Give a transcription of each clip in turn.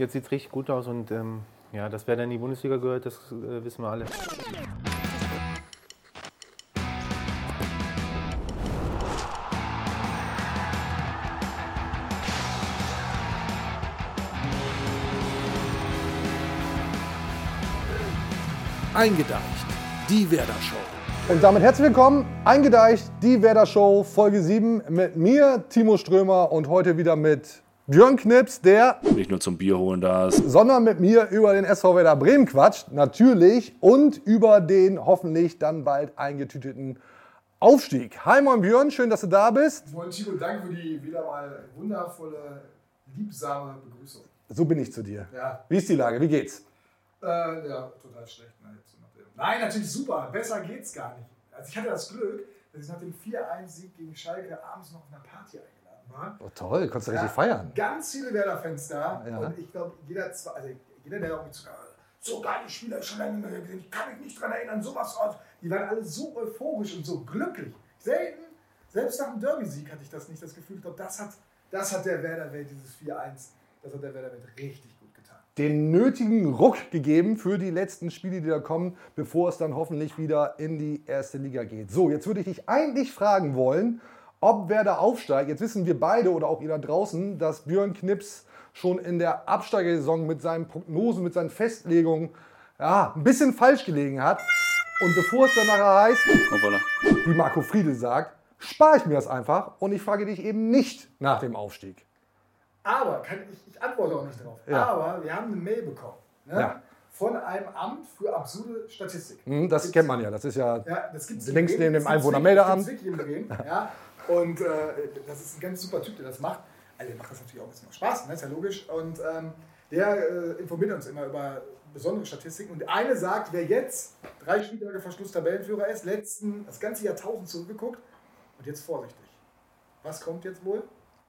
Jetzt sieht es richtig gut aus und ähm, ja, dass wer dann in die Bundesliga gehört, das äh, wissen wir alle. Eingedeicht, die Werder Show. Und damit herzlich willkommen, eingedeicht, die Werder Show, Folge 7 mit mir, Timo Strömer und heute wieder mit Björn Knips, der nicht nur zum Bier holen da ist. sondern mit mir über den SV Werder Bremen quatscht, natürlich, und über den hoffentlich dann bald eingetüteten Aufstieg. Hi moin Björn, schön, dass du da bist. Moin Timo, danke für die wieder mal wundervolle, liebsame Begrüßung. So bin ich zu dir. Ja, Wie ist die Lage? Wie geht's? äh, ja total schlecht. Nein, natürlich super. Besser geht's gar nicht. Also ich hatte das Glück, dass ich nach dem 4-1-Sieg gegen Schalke abends noch auf einer Party eingeladen war. Oh, toll, kannst du richtig Ja, feiern. Ganz viele Werder-Fans da. Ja. Und ich glaube, jeder, also jeder, der auch mit so, geile Spieler schon lange nicht mehr gesehen, ich kann mich nicht dran erinnern, sowas aus. Die waren alle so euphorisch und so glücklich. Selten, selbst nach dem Derby-Sieg hatte ich das nicht das Gefühl. Ich glaube, das hat, das hat der Werder-Welt, dieses 4-1, das hat der Werder-Welt richtig gut getan. den nötigen Ruck gegeben für die letzten Spiele, die da kommen, bevor es dann hoffentlich wieder in die erste Liga geht. So, jetzt würde ich dich eigentlich fragen wollen, ob Werder aufsteigt. Jetzt wissen wir beide oder auch ihr da draußen, dass Björn Knips schon in der Absteigersaison mit seinen Prognosen, mit seinen Festlegungen ja, ein bisschen falsch gelegen hat. Und bevor es dann nachher heißt, Hoppala. wie Marco Friedl sagt, spare ich mir das einfach und ich frage dich eben nicht nach dem Aufstieg. Aber, kann ich, ich antworte auch nicht drauf. Ja. Aber wir haben eine Mail bekommen. Ne? Ja. Von einem Amt für absurde Statistik. Hm, Das Gibt's- kennt man ja. Das ist ja Ja, das gibt's Links in neben dem Einwohnermeldeamt. Ja. Und äh, das ist ein ganz super Typ, der das macht. Also der macht das natürlich auch ein bisschen auf Spaß, ne? ist ja logisch. Und ähm, der äh, informiert uns immer über besondere Statistiken. Und eine sagt, wer jetzt drei Spieltage vor Schluss Tabellenführer ist, letzten, das ganze Jahrtausend zurückgeguckt und jetzt vorsichtig. Was kommt jetzt wohl?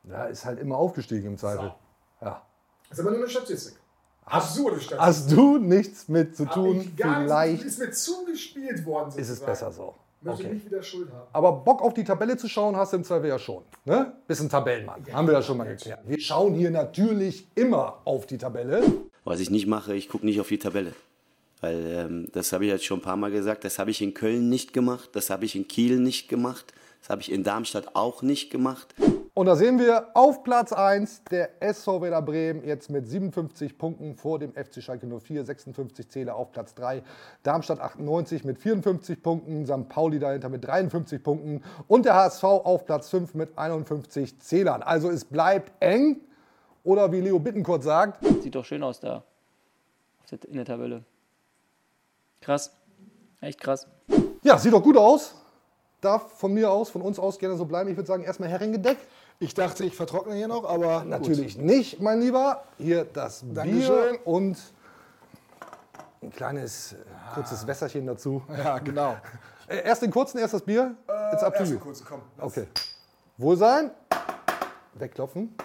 Ja, ist halt immer aufgestiegen im Zweifel. Ja. Das ist aber nur eine Statistik. Absurde Statistik. Hast du nichts mit zu Hab tun? ich gar Vielleicht nichts, ist mir zugespielt worden. ist es sozusagen. besser so. Möchte Okay. nicht wieder Schuld haben. Aber Bock auf die Tabelle zu schauen hast du im Zweifel ja schon. Ne? Bist ein Tabellenmann. Haben wir ja schon mal geklärt. Wir schauen hier natürlich immer auf die Tabelle. Was ich nicht mache, ich gucke nicht auf die Tabelle. Weil ähm, das habe ich jetzt schon ein paar Mal gesagt, das habe ich in Köln nicht gemacht, das habe ich in Kiel nicht gemacht, das habe ich in Darmstadt auch nicht gemacht. Und da sehen wir auf Platz 1 der SV Werder Bremen jetzt mit 57 Punkten vor dem FC Schalke 04, 56 Zähler auf Platz 3, Darmstadt 98 mit 54 Punkten, St. Pauli dahinter mit 53 Punkten und der HSV auf Platz 5 mit 51 Zählern. Also es bleibt eng oder wie Leo Bittenkurt sagt, Sieht doch schön aus da. In der Tabelle. Krass. Echt krass. ja, sieht doch gut aus. Darf von mir aus, von uns aus gerne so bleiben. Ich würde sagen, erstmal Herrengedeck. Ich dachte, ich vertrockne hier noch, aber Natürlich nicht, mein Lieber. Hier das Dankeschön. Bier und ein kleines, äh, kurzes Wässerchen dazu. Gut. Ja, genau. Äh, Erst den kurzen, erst das Bier. Jetzt ab Erst einen kurzen, komm. lass. Okay. Wohlsein. Wegklopfen.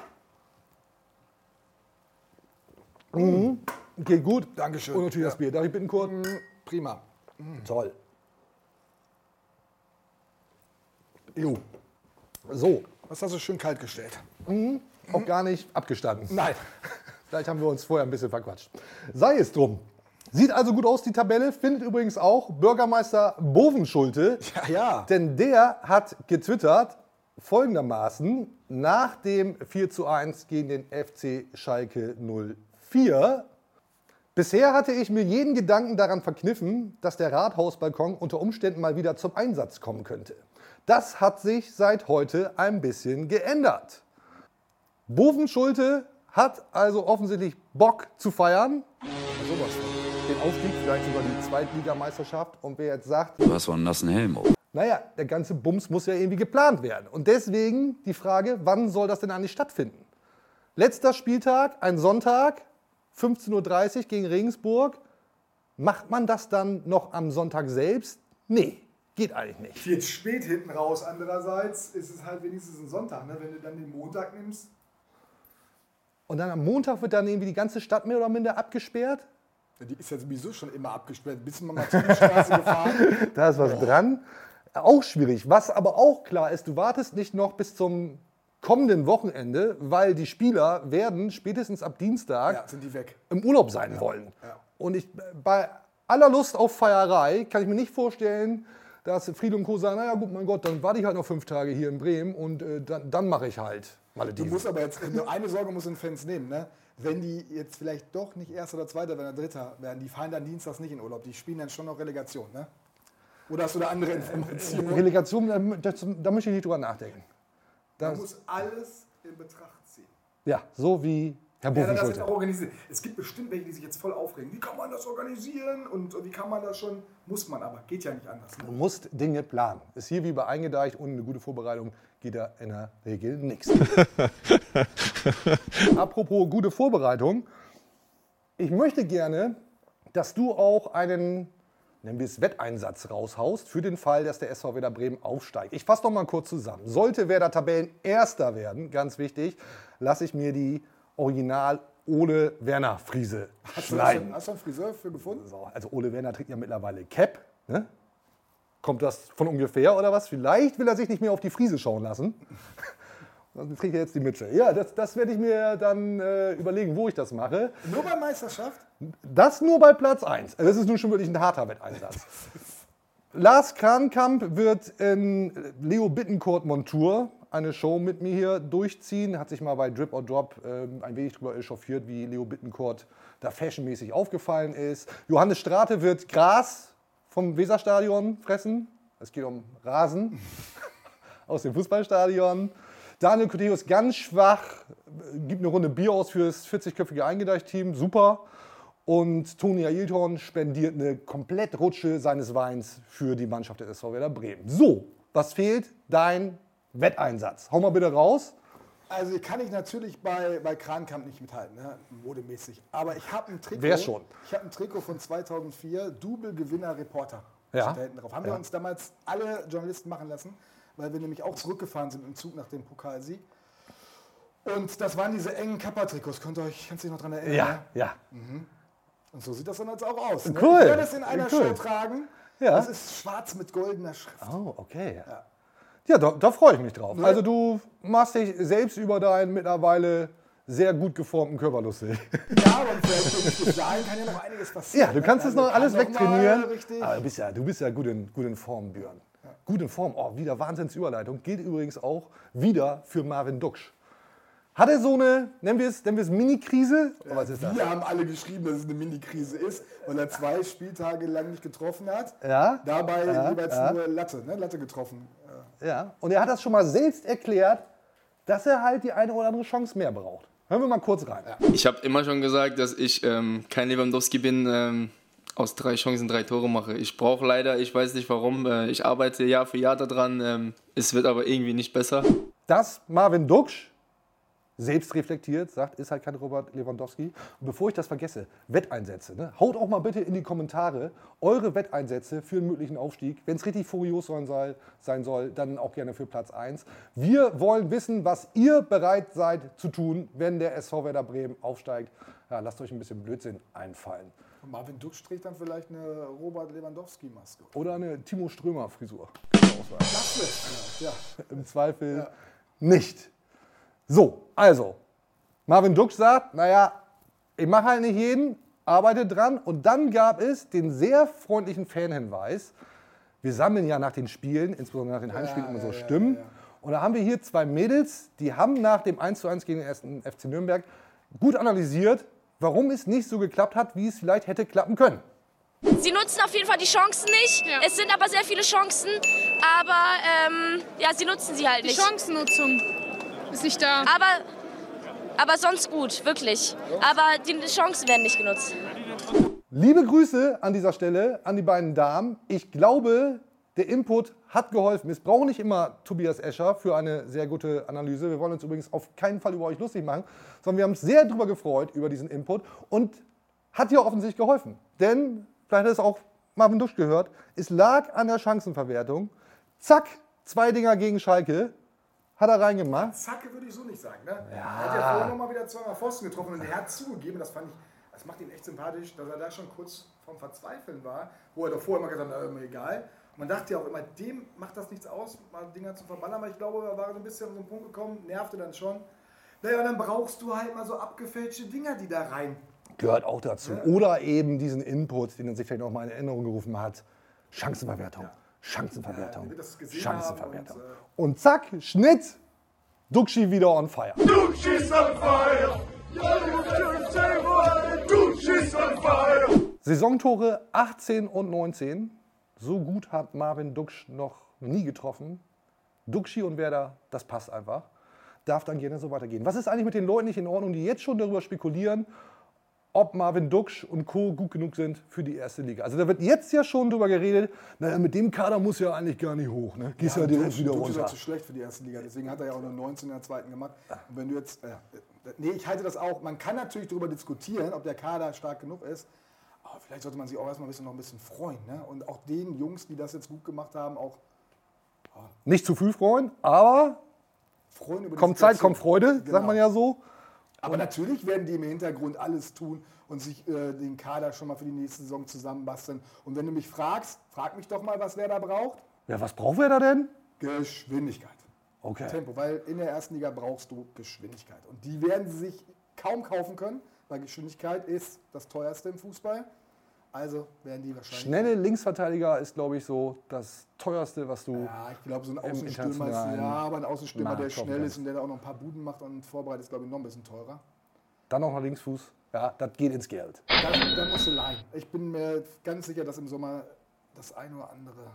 Mhm. Geht gut. Dankeschön. Und natürlich Ja. das Bier. Darf ich bitten, Kurt? Prima. Toll. Jo. So, Was hast du schön kalt gestellt? auch gar nicht abgestanden. Nein. Vielleicht haben wir uns vorher ein bisschen verquatscht. Sei es drum. Sieht also gut aus, die Tabelle. Findet übrigens auch Bürgermeister Bovenschulte. Ja, ja. Denn der hat getwittert folgendermaßen nach dem 4 zu 1 gegen den FC Schalke 04. Bisher hatte ich mir jeden Gedanken daran verkniffen, dass der Rathausbalkon unter Umständen mal wieder zum Einsatz kommen könnte. Das hat sich seit heute ein bisschen geändert. Bovenschulte hat also offensichtlich Bock zu feiern. Sowas von. Den Aufstieg, vielleicht sogar die Zweitligameisterschaft. Und wer jetzt sagt, Du hast so einen nassen Helm. auf. naja, der ganze Bums muss ja irgendwie geplant werden. Und deswegen die Frage, wann soll das denn eigentlich stattfinden? Letzter Spieltag, ein Sonntag, 15.30 Uhr gegen Regensburg. Macht man das dann noch am Sonntag selbst? Nee, geht eigentlich nicht. Viel zu spät hinten raus. Andererseits ist es halt wenigstens ein Sonntag. Ne? Wenn du dann den Montag nimmst, Und dann am Montag wird dann irgendwie die ganze Stadt mehr oder minder abgesperrt. die ist ja sowieso schon immer abgesperrt. Bis man Martinstraße gefahren. Da ist was dran. Auch schwierig. Was aber auch klar ist, du wartest nicht noch bis zum kommenden Wochenende, weil die Spieler werden spätestens ab Dienstag Ja, im Urlaub sein wollen. ja. Und ich, bei aller Lust auf Feierei kann ich mir nicht vorstellen, dass Friede und Co. sagen, naja gut, mein Gott, dann warte ich halt noch fünf Tage hier in Bremen und äh, dann, dann mache ich halt Du Malediven. musst aber jetzt, nur eine Sorge muss den Fans nehmen, ne? Wenn die jetzt vielleicht doch nicht Erster oder Zweiter, wenn Dritter werden, die fahren dann dienstags nicht in Urlaub. Die spielen dann schon noch Relegation, ne? Oder hast du da andere Informationen? Relegation, da, da möchte ich nicht drüber nachdenken. Man Das, muss alles in Betracht ziehen. ja, so wie Herr Ja, auch organisiert. Es gibt bestimmt welche, die sich jetzt voll aufregen. Wie kann man das organisieren und wie kann man das schon? Muss man aber, geht ja nicht anders. Ne? Du musst Dinge planen. Ist hier wie bei eingedeicht, ohne eine gute Vorbereitung geht da in der Regel nichts. Apropos gute Vorbereitung. Ich möchte gerne, dass du auch einen, nennen wir es Wetteinsatz raushaust, für den Fall, dass der SV Werder Bremen aufsteigt. Ich fasse noch mal kurz zusammen. Sollte Werder Tabellen Erster werden, ganz wichtig, lasse ich mir die Original Ole Werner Friese Hast du, schneiden. schon, hast du einen Friseur für gefunden? So, also Ole Werner trägt ja mittlerweile Cap. Ne? Kommt das von ungefähr oder was? Vielleicht will er sich nicht mehr auf die Friese schauen lassen. Dann trägt er jetzt die Mütze. Ja, das, das werde ich mir dann äh, überlegen, wo ich das mache. Nur bei Meisterschaft? Das nur bei Platz 1. Also das ist nun schon wirklich ein harter Wetteinsatz. Lars Krankamp wird in Leo Bittencourt Montur eine Show mit mir hier durchziehen. Hat sich mal bei Drip or Drop ähm, ein wenig darüber echauffiert, wie Leo Bittencourt da fashionmäßig aufgefallen ist. Johannes Strate wird Gras vom Weserstadion fressen. Es geht um Rasen aus dem Fußballstadion. Daniel Coteus ganz schwach, gibt eine Runde Bier aus fürs 40-köpfige Eingedeicht-Team, super. Und Toni Ailton spendiert eine Komplettrutsche seines Weins für die Mannschaft des SV Werder Bremen. So, was fehlt? Dein Wetteinsatz. Hau mal bitte raus. Also kann ich natürlich bei, bei Krankamp nicht mithalten, ne? modemäßig. Aber ich habe ein Trikot. Wer schon? Ich habe ein Trikot von 2004, Double-Gewinner Reporter. Ja. Da hinten drauf. Haben wir uns damals alle Journalisten machen lassen, weil wir nämlich auch zurückgefahren sind im Zug nach dem Pokalsieg. Und das waren diese engen Kappa-Trikots. Könnt ihr euch, kannst du dich noch dran erinnern? ne? ja. Und so sieht das dann jetzt auch aus. Ne? Cool. Ich werde es in einer Cool. Show tragen. Ja. Das ist schwarz mit goldener Schrift. Oh, okay. Ja, da, da freue ich mich drauf. Also du machst dich selbst über deinen mittlerweile sehr gut geformten Körper lustig. Ja, aber vielleicht bis dahin kann ja noch einiges passieren. Ja, du kannst ne? es noch Also alles wegtrainieren. Aber du bist ja, du bist ja gut, in, gut in Form, Björn. Gut in Form. Oh, wieder Wahnsinnsüberleitung. Gilt übrigens auch wieder für Marvin Duksch. Hat er so eine, nennen wir es, nennen wir es Mini-Krise? Oh, was ist das? Wir haben alle geschrieben, dass es eine Mini-Krise ist, weil er zwei Spieltage lang nicht getroffen hat. Ja, Dabei ja, jeweils ja. nur Latte, ne? Latte getroffen. Ja. Und er hat das schon mal selbst erklärt, dass er halt die eine oder andere Chance mehr braucht. Hören wir mal kurz rein. Ich habe immer schon gesagt, dass ich ähm, kein Lewandowski bin, ähm, aus drei Chancen drei Tore mache. Ich brauche leider, ich weiß nicht warum, äh, ich arbeite Jahr für Jahr daran. Ähm, es wird aber irgendwie nicht besser. dass Marvin Duksch selbst reflektiert sagt, ist halt kein Robert Lewandowski. Und bevor ich das vergesse, Wetteinsätze. Ne? Haut auch mal bitte in die Kommentare eure Wetteinsätze für einen möglichen Aufstieg. Wenn es richtig furios sein soll, sein soll, dann auch gerne für Platz 1. Wir wollen wissen, was ihr bereit seid zu tun, wenn der SV Werder Bremen aufsteigt. Ja, lasst euch ein bisschen Blödsinn einfallen. Und Marvin Duksch trägt dann vielleicht eine Robert Lewandowski-Maske. Oder eine Timo Strömer-Frisur. Das wird ja. Im Zweifel nicht. So, also, Marvin Duksch sagt, naja, ich mache halt nicht jeden, arbeite dran. Und dann gab es den sehr freundlichen Fanhinweis, wir sammeln ja nach den Spielen, insbesondere nach den Heimspielen, immer so ja, Stimmen. ja, ja. Und da haben wir hier zwei Mädels, die haben nach dem 1:1 gegen den ersten FC Nürnberg gut analysiert, warum es nicht so geklappt hat, wie es vielleicht hätte klappen können. Sie nutzen auf jeden Fall die Chancen nicht. Es sind aber sehr viele Chancen, aber ähm, ja, sie nutzen sie halt Die nicht. Chancennutzung ist nicht da. Aber, aber sonst gut, wirklich. Aber die Chancen werden nicht genutzt. Liebe Grüße an dieser Stelle an die beiden Damen. Ich glaube, der Input hat geholfen. Es braucht nicht immer Tobias Escher für eine sehr gute Analyse. Wir wollen uns übrigens auf keinen Fall über euch lustig machen, sondern wir haben uns sehr darüber gefreut, über diesen Input. Und hat ja offensichtlich geholfen. Denn, vielleicht hat es auch Marvin Dusch gehört, es lag an der Chancenverwertung. Zack, zwei Dinger gegen Schalke. Hat er reingemacht. Zacke würde ich so nicht sagen. Ne? Er hat ja vorher noch mal wieder zweimal Pfosten getroffen und er hat zugegeben, das fand ich, das macht ihn echt sympathisch, dass er da schon kurz vorm Verzweifeln war, wo er doch vorher immer gesagt hat, na, mir egal. Man dachte ja auch immer, dem macht das nichts aus, mal Dinger zu verballern, aber ich glaube, er war so ein bisschen an so einen Punkt gekommen, nervte dann schon. Naja, dann brauchst du halt mal so abgefälschte Dinger, die da rein. Gehört auch dazu. Oder eben diesen Input, den er sich vielleicht noch mal in Erinnerung gerufen hat. Chancenverwertung. Ja, das gesehen Chancenverwertung. haben und, äh, Und zack, Schnitt. Duxi wieder on fire. Saisontore 18 und 19. So gut hat Marvin Duksch noch nie getroffen. Duxi und Werder, das passt einfach. Darf dann gerne so weitergehen. Was ist eigentlich mit den Leuten nicht in Ordnung, die jetzt schon darüber spekulieren, ob Marvin Duksch und Co. gut genug sind für die erste Liga? Also da wird jetzt ja schon darüber geredet, naja, mit dem Kader muss ja eigentlich gar nicht hoch. Ne? Gehst ja, direkt wieder Dux ist ja runter. zu schlecht für die erste Liga, deswegen hat er ja auch nur 19 in der zweiten gemacht. Und wenn du jetzt, äh, nee, ich halte das auch, man kann natürlich darüber diskutieren, ob der Kader stark genug ist, aber vielleicht sollte man sich auch erstmal ein bisschen, noch ein bisschen freuen. Ne? Und auch den Jungs, die das jetzt gut gemacht haben, auch Nicht zu früh freuen, aber freuen über die kommt Zeit, kommt Freude, sagt Genau. man ja so. Aber natürlich werden die im Hintergrund alles tun und sich äh, den Kader schon mal für die nächste Saison zusammenbasteln. Und wenn du mich fragst, frag mich doch mal, was wer da braucht. Ja, was braucht wer da denn? Geschwindigkeit. Okay. Tempo, weil in der ersten Liga brauchst du Geschwindigkeit. Und die werden sie sich kaum kaufen können, weil Geschwindigkeit ist das teuerste im Fußball. Also werden die wahrscheinlich. Schnelle Linksverteidiger ist, glaube ich, so das teuerste, was du. Ja, ich glaube, so ein Außenstürmer ist, ja, aber ein Außenstürmer, der Markt kaufen schnell ist und der da auch noch ein paar Buden macht und vorbereitet, ist, glaube ich, noch ein bisschen teurer. Dann noch nach Linksfuß. Ja, das geht ins Geld. Da, da musst du leihen. Ich bin mir ganz sicher, dass im Sommer das eine oder andere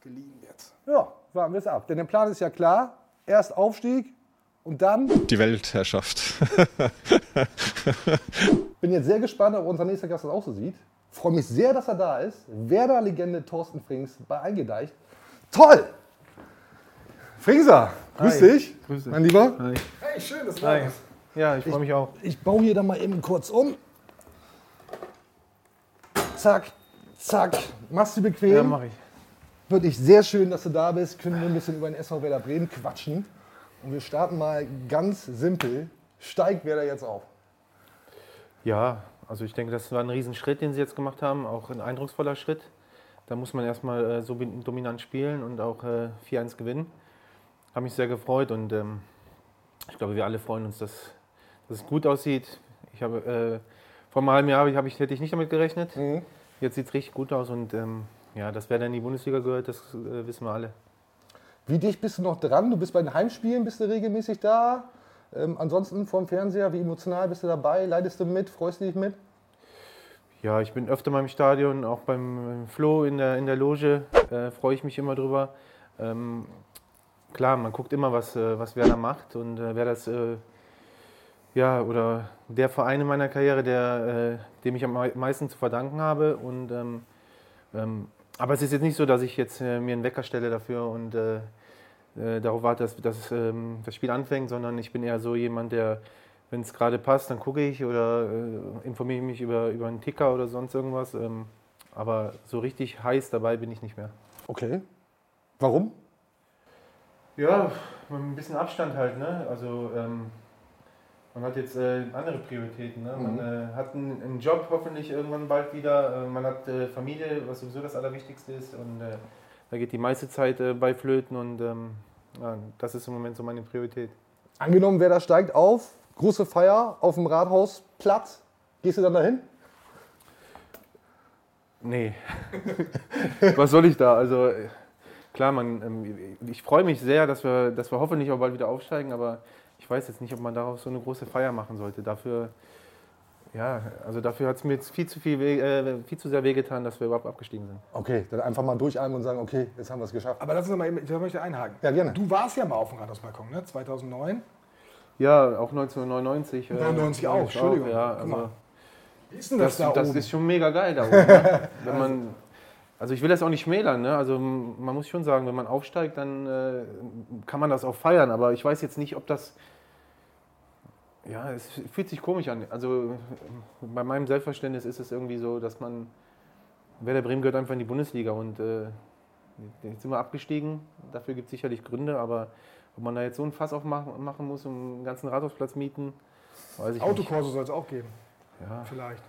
geliehen wird. Ja, warten wir es ab. Denn der Plan ist ja klar. Erst Aufstieg und dann. Die Weltherrschaft. Bin jetzt sehr gespannt, ob unser nächster Gast das auch so sieht. Freue mich sehr, dass er da ist. Werder-Legende Thorsten Frings bei Eingedeicht. Toll! Fringser, grüß Hi. dich, Grüß dich. mein Lieber. Hi. Hey, schön, dass du da bist. Ja, ich freue mich auch. Ich baue hier dann mal eben kurz um. Zack, zack. Machst du bequem? Ja, mache ich. Wirklich sehr schön, dass du da bist. Können wir ein bisschen über den SV Werder Bremen quatschen. Und wir starten mal ganz simpel. Steigt Werder jetzt auf? Ja, also ich denke, das war ein Riesenschritt, den sie jetzt gemacht haben, auch ein eindrucksvoller Schritt. Da muss man erstmal äh, so dominant spielen und auch äh, 4-1 gewinnen. Habe mich sehr gefreut und ähm, ich glaube, wir alle freuen uns, dass, dass es gut aussieht. Ich habe, äh, vor einem halben Jahr hab ich, hätte ich nicht damit gerechnet. Jetzt sieht es richtig gut aus und ähm, ja, dass wer dann in die Bundesliga gehört, das äh, wissen wir alle. Wie dicht bist du noch dran? Du bist bei den Heimspielen, bist du regelmäßig da? Ähm, ansonsten vorm Fernseher, wie emotional bist du dabei? Leidest du mit? Freust du dich mit? Ja, ich bin öfter mal im Stadion, auch beim Flo in der, in der Loge, äh, freue ich mich immer drüber. Ähm, klar, man guckt immer, was, äh, was Werder macht und äh, wer das, äh, ja, oder der Verein in meiner Karriere, der, äh, dem ich am mei- meisten zu verdanken habe. Und, ähm, ähm, aber es ist jetzt nicht so, dass ich jetzt äh, mir einen Wecker stelle dafür und äh, darauf warte, dass, dass ähm, das Spiel anfängt, sondern ich bin eher so jemand, der, wenn es gerade passt, dann gucke ich oder äh, informiere mich über, über einen Ticker oder sonst irgendwas. Ähm, aber so richtig heiß dabei bin ich nicht mehr. Okay. Warum? Ja, mit ein bisschen Abstand halt. Ne? Also ähm, man hat jetzt äh, andere Prioritäten. Ne? Man äh, hat einen, einen Job hoffentlich irgendwann bald wieder. Äh, man hat äh, Familie, was sowieso das Allerwichtigste ist. Und äh, da geht die meiste Zeit äh, bei Flöten. Und ähm, ja, das ist im Moment so meine Priorität. Angenommen, Werder steigt auf, große Feier auf dem Rathausplatz. Gehst du dann dahin? Nee. Was soll ich da? Also äh, klar, man, ähm, ich freue mich sehr, dass wir, dass wir hoffentlich auch bald wieder aufsteigen, aber ich weiß jetzt nicht, ob man darauf so eine große Feier machen sollte. Dafür, ja, also dafür hat es mir jetzt viel zu, viel, weh- äh, viel zu sehr wehgetan, dass wir überhaupt abgestiegen sind. Okay, dann einfach mal durchatmen und sagen, okay, jetzt haben wir es geschafft. Aber lass uns mal eben, ich möchte einhaken. Ja, gerne. Du warst ja mal auf dem Rathausbalkon, ne? 2009. Ja, auch 1999. äh, 99 auch, Entschuldigung. Ja, Guck mal. also, Wie ist denn das, das, da das oben? ist schon mega geil da oben. ne? wenn man, also ich will das auch nicht schmälern. Ne? Also m- man muss schon sagen, wenn man aufsteigt, dann äh, kann man das auch feiern. Aber ich weiß jetzt nicht, ob das... Ja, es fühlt sich komisch an. Also bei meinem Selbstverständnis ist es irgendwie so, dass man... Werder Bremen gehört einfach in die Bundesliga und äh, jetzt sind wir abgestiegen. Dafür gibt es sicherlich Gründe, aber ob man da jetzt so ein Fass aufmachen machen muss und einen ganzen Rathausplatz mieten, weiß ich nicht. Autokurse soll es auch geben. Ja. Vielleicht.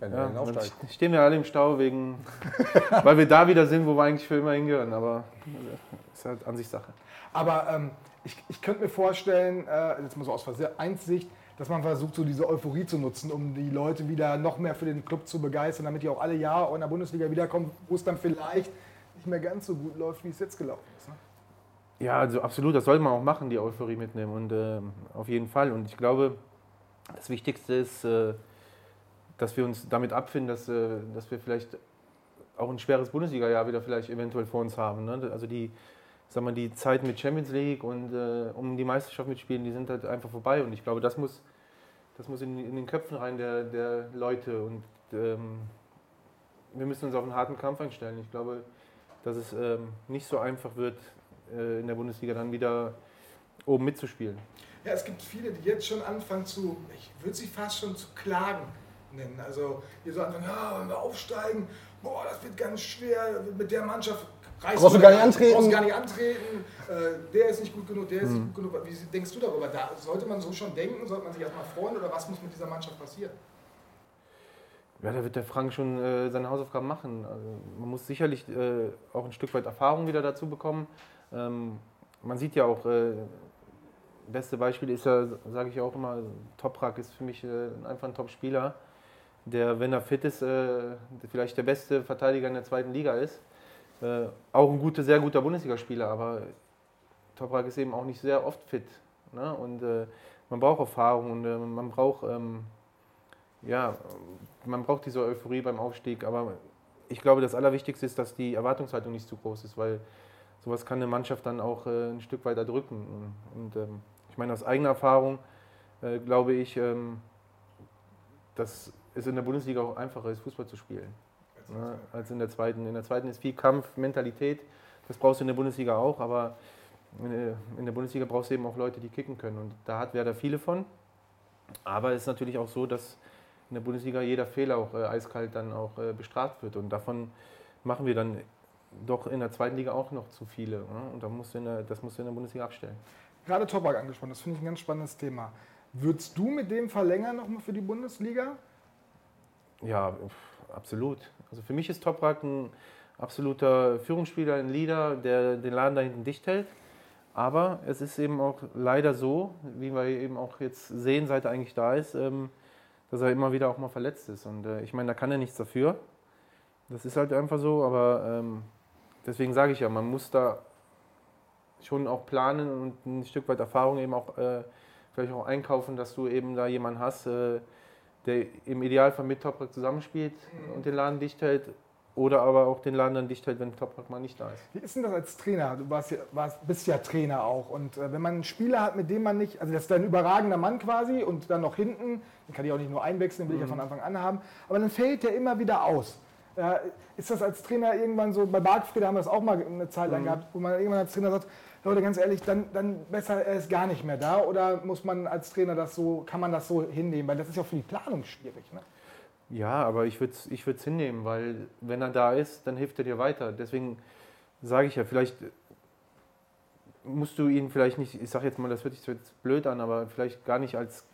Wenn wir Ja, dann stehen wir alle im Stau, wegen, weil wir da wieder sind, wo wir eigentlich für immer hingehören. Aber äh, ist halt Ansichtssache. Aber ähm, ich, ich könnte mir vorstellen, äh, jetzt mal so aus Vereinssicht, dass man versucht, so diese Euphorie zu nutzen, um die Leute wieder noch mehr für den Club zu begeistern, damit die auch alle Jahre in der Bundesliga wiederkommen, wo es dann vielleicht nicht mehr ganz so gut läuft, wie es jetzt gelaufen ist. Ne? Ja, also absolut, das soll man auch machen, die Euphorie mitnehmen und ähm, auf jeden Fall. Und ich glaube, das Wichtigste ist, äh, dass wir uns damit abfinden, dass, äh, dass wir vielleicht auch ein schweres Bundesliga-Jahr wieder vielleicht eventuell vor uns haben. Ne? Also die, sag mal, die Zeit mit Champions League und äh, um die Meisterschaft mitspielen, die sind halt einfach vorbei. Und ich glaube, das muss, das muss in, in den Köpfen rein der, der Leute. Und ähm, wir müssen uns auf einen harten Kampf einstellen. Ich glaube, dass es ähm, nicht so einfach wird, äh, in der Bundesliga dann wieder oben mitzuspielen. Ja, es gibt viele, die jetzt schon anfangen zu, ich würde sie fast schon zu klagen nennen. Also die so anfangen, ja, wenn wir aufsteigen, boah, das wird ganz schwer mit der Mannschaft. reißt Brauchst du gar nicht antreten. Brauchst du gar nicht antreten. Äh, der ist nicht gut genug, der ist Mhm. nicht gut genug. Wie denkst du darüber? Da, sollte man so schon denken? Sollte man sich erstmal freuen? Oder was muss mit dieser Mannschaft passieren? Ja, da wird der Frank schon äh, seine Hausaufgaben machen. Also, man muss sicherlich äh, auch ein Stück weit Erfahrung wieder dazu bekommen. Ähm, man sieht ja auch, äh, beste Beispiel ist ja, sage ich auch immer, Toprak ist für mich äh, einfach ein Top-Spieler, der, wenn er fit ist, äh, vielleicht der beste Verteidiger in der zweiten Liga ist. Äh, auch ein guter, sehr guter Bundesligaspieler, aber Toprak ist eben auch nicht sehr oft fit. Ne? Und äh, man braucht Erfahrung und äh, man braucht ähm, ja, man braucht diese Euphorie beim Aufstieg, aber ich glaube, das Allerwichtigste ist, dass die Erwartungshaltung nicht zu groß ist, weil sowas kann eine Mannschaft dann auch äh, ein Stück weit erdrücken. Und ähm, ich meine, aus eigener Erfahrung äh, glaube ich, ähm, dass es in der Bundesliga auch einfacher ist, Fußball zu spielen, ne, als in der zweiten. In der zweiten ist viel Kampf, Mentalität, das brauchst du in der Bundesliga auch, aber in der- in der Bundesliga brauchst du eben auch Leute, die kicken können. Und da hat Werder viele von. Aber es ist natürlich auch so, dass in der Bundesliga jeder Fehler auch äh, eiskalt dann auch äh, bestraft wird. Und davon machen wir dann doch in der zweiten Liga auch noch zu viele. Ne? Und da musst der, das musst du in der Bundesliga abstellen. Gerade Toprak angesprochen, das finde ich ein ganz spannendes Thema. Würdest du mit dem verlängern nochmal für die Bundesliga? Ja, absolut. Also für mich ist Toprak ein absoluter Führungsspieler, ein Leader, der den Laden da hinten dicht hält. Aber es ist eben auch leider so, wie wir eben auch jetzt sehen, seit er eigentlich da ist, ähm, dass er immer wieder auch mal verletzt ist. Und äh, ich meine, da kann er nichts dafür. Das ist halt einfach so, aber ähm, deswegen sage ich ja, man muss da schon auch planen und ein Stück weit Erfahrung eben auch äh, vielleicht auch einkaufen, dass du eben da jemanden hast, äh, der im Idealfall mit Toprak zusammenspielt und den Laden dicht hält oder aber auch den Laden dann dicht hält, wenn Toprak mal nicht da ist. Wie ist denn das als Trainer? Du warst ja, warst, bist ja Trainer auch. Und äh, wenn man einen Spieler hat, mit dem man nicht, also das ist ein überragender Mann quasi und dann noch hinten, den kann ich auch nicht nur einwechseln, will ich ja Mhm. von Anfang an haben, aber dann fällt der immer wieder aus. Ist das als Trainer irgendwann so, bei Bargfriede haben wir das auch mal eine Zeit lang Mhm. gehabt, wo man irgendwann als Trainer sagt, Leute, ganz ehrlich, dann, dann besser, er ist gar nicht mehr da oder muss man als Trainer das so, kann man das so hinnehmen? Weil das ist ja auch für die Planung schwierig. Ne? Ja, aber ich würde es ich würd's hinnehmen, weil wenn er da ist, dann hilft er dir weiter. Deswegen sage ich ja, vielleicht musst du ihn vielleicht nicht, ich sage jetzt mal, das hört sich jetzt blöd an, aber vielleicht gar nicht als,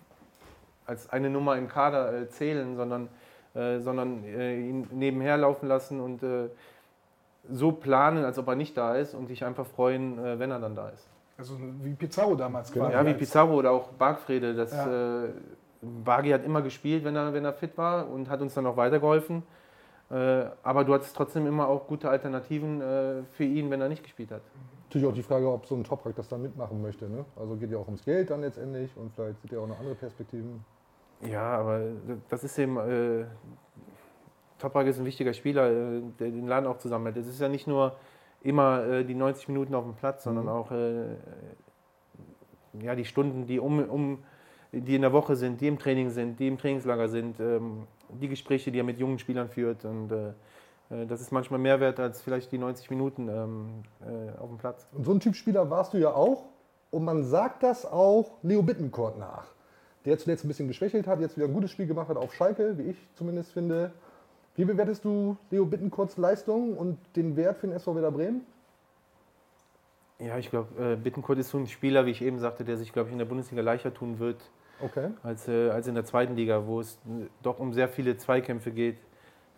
als eine Nummer im Kader äh, zählen, sondern, äh, sondern äh, ihn nebenher laufen lassen und äh, so planen, als ob er nicht da ist und dich einfach freuen, äh, wenn er dann da ist. Also wie Pizarro damals quasi. Ja, wie Pizarro oder auch Bargfrede. Das, Ja. äh, Bargi hat immer gespielt, wenn er, wenn er fit war und hat uns dann auch weitergeholfen. Äh, aber du hattest trotzdem immer auch gute Alternativen äh, für ihn, wenn er nicht gespielt hat. Natürlich auch die Frage, ob so ein Toprak das dann mitmachen möchte. Ne? Also geht ja auch ums Geld dann letztendlich und vielleicht sieht er auch noch andere Perspektiven. Ja, aber das ist eben. Äh, Toprak ist ein wichtiger Spieler, äh, der den Laden auch zusammenhält. Es ist ja nicht nur immer äh, die 90 Minuten auf dem Platz, sondern Mhm. auch äh, ja, die Stunden, die, um, um, die in der Woche sind, die im Training sind, die im Trainingslager sind, ähm, die Gespräche, die er mit jungen Spielern führt. Und äh, äh, das ist manchmal mehr wert als vielleicht die 90 Minuten ähm, äh, auf dem Platz. Und so ein Typ Spieler warst du ja auch. Und man sagt das auch Leo Bittencourt nach. Der zuletzt ein bisschen geschwächelt hat, jetzt wieder ein gutes Spiel gemacht hat auf Schalke, wie ich zumindest finde. Wie bewertest du Leo Bittencourts Leistung und den Wert für den SV Werder Bremen? Ja, ich glaube, äh, Bittencourt ist so ein Spieler, wie ich eben sagte, der sich, glaube ich, in der Bundesliga leichter tun wird Okay. als, äh, als in der zweiten Liga, wo es äh, doch um sehr viele Zweikämpfe geht,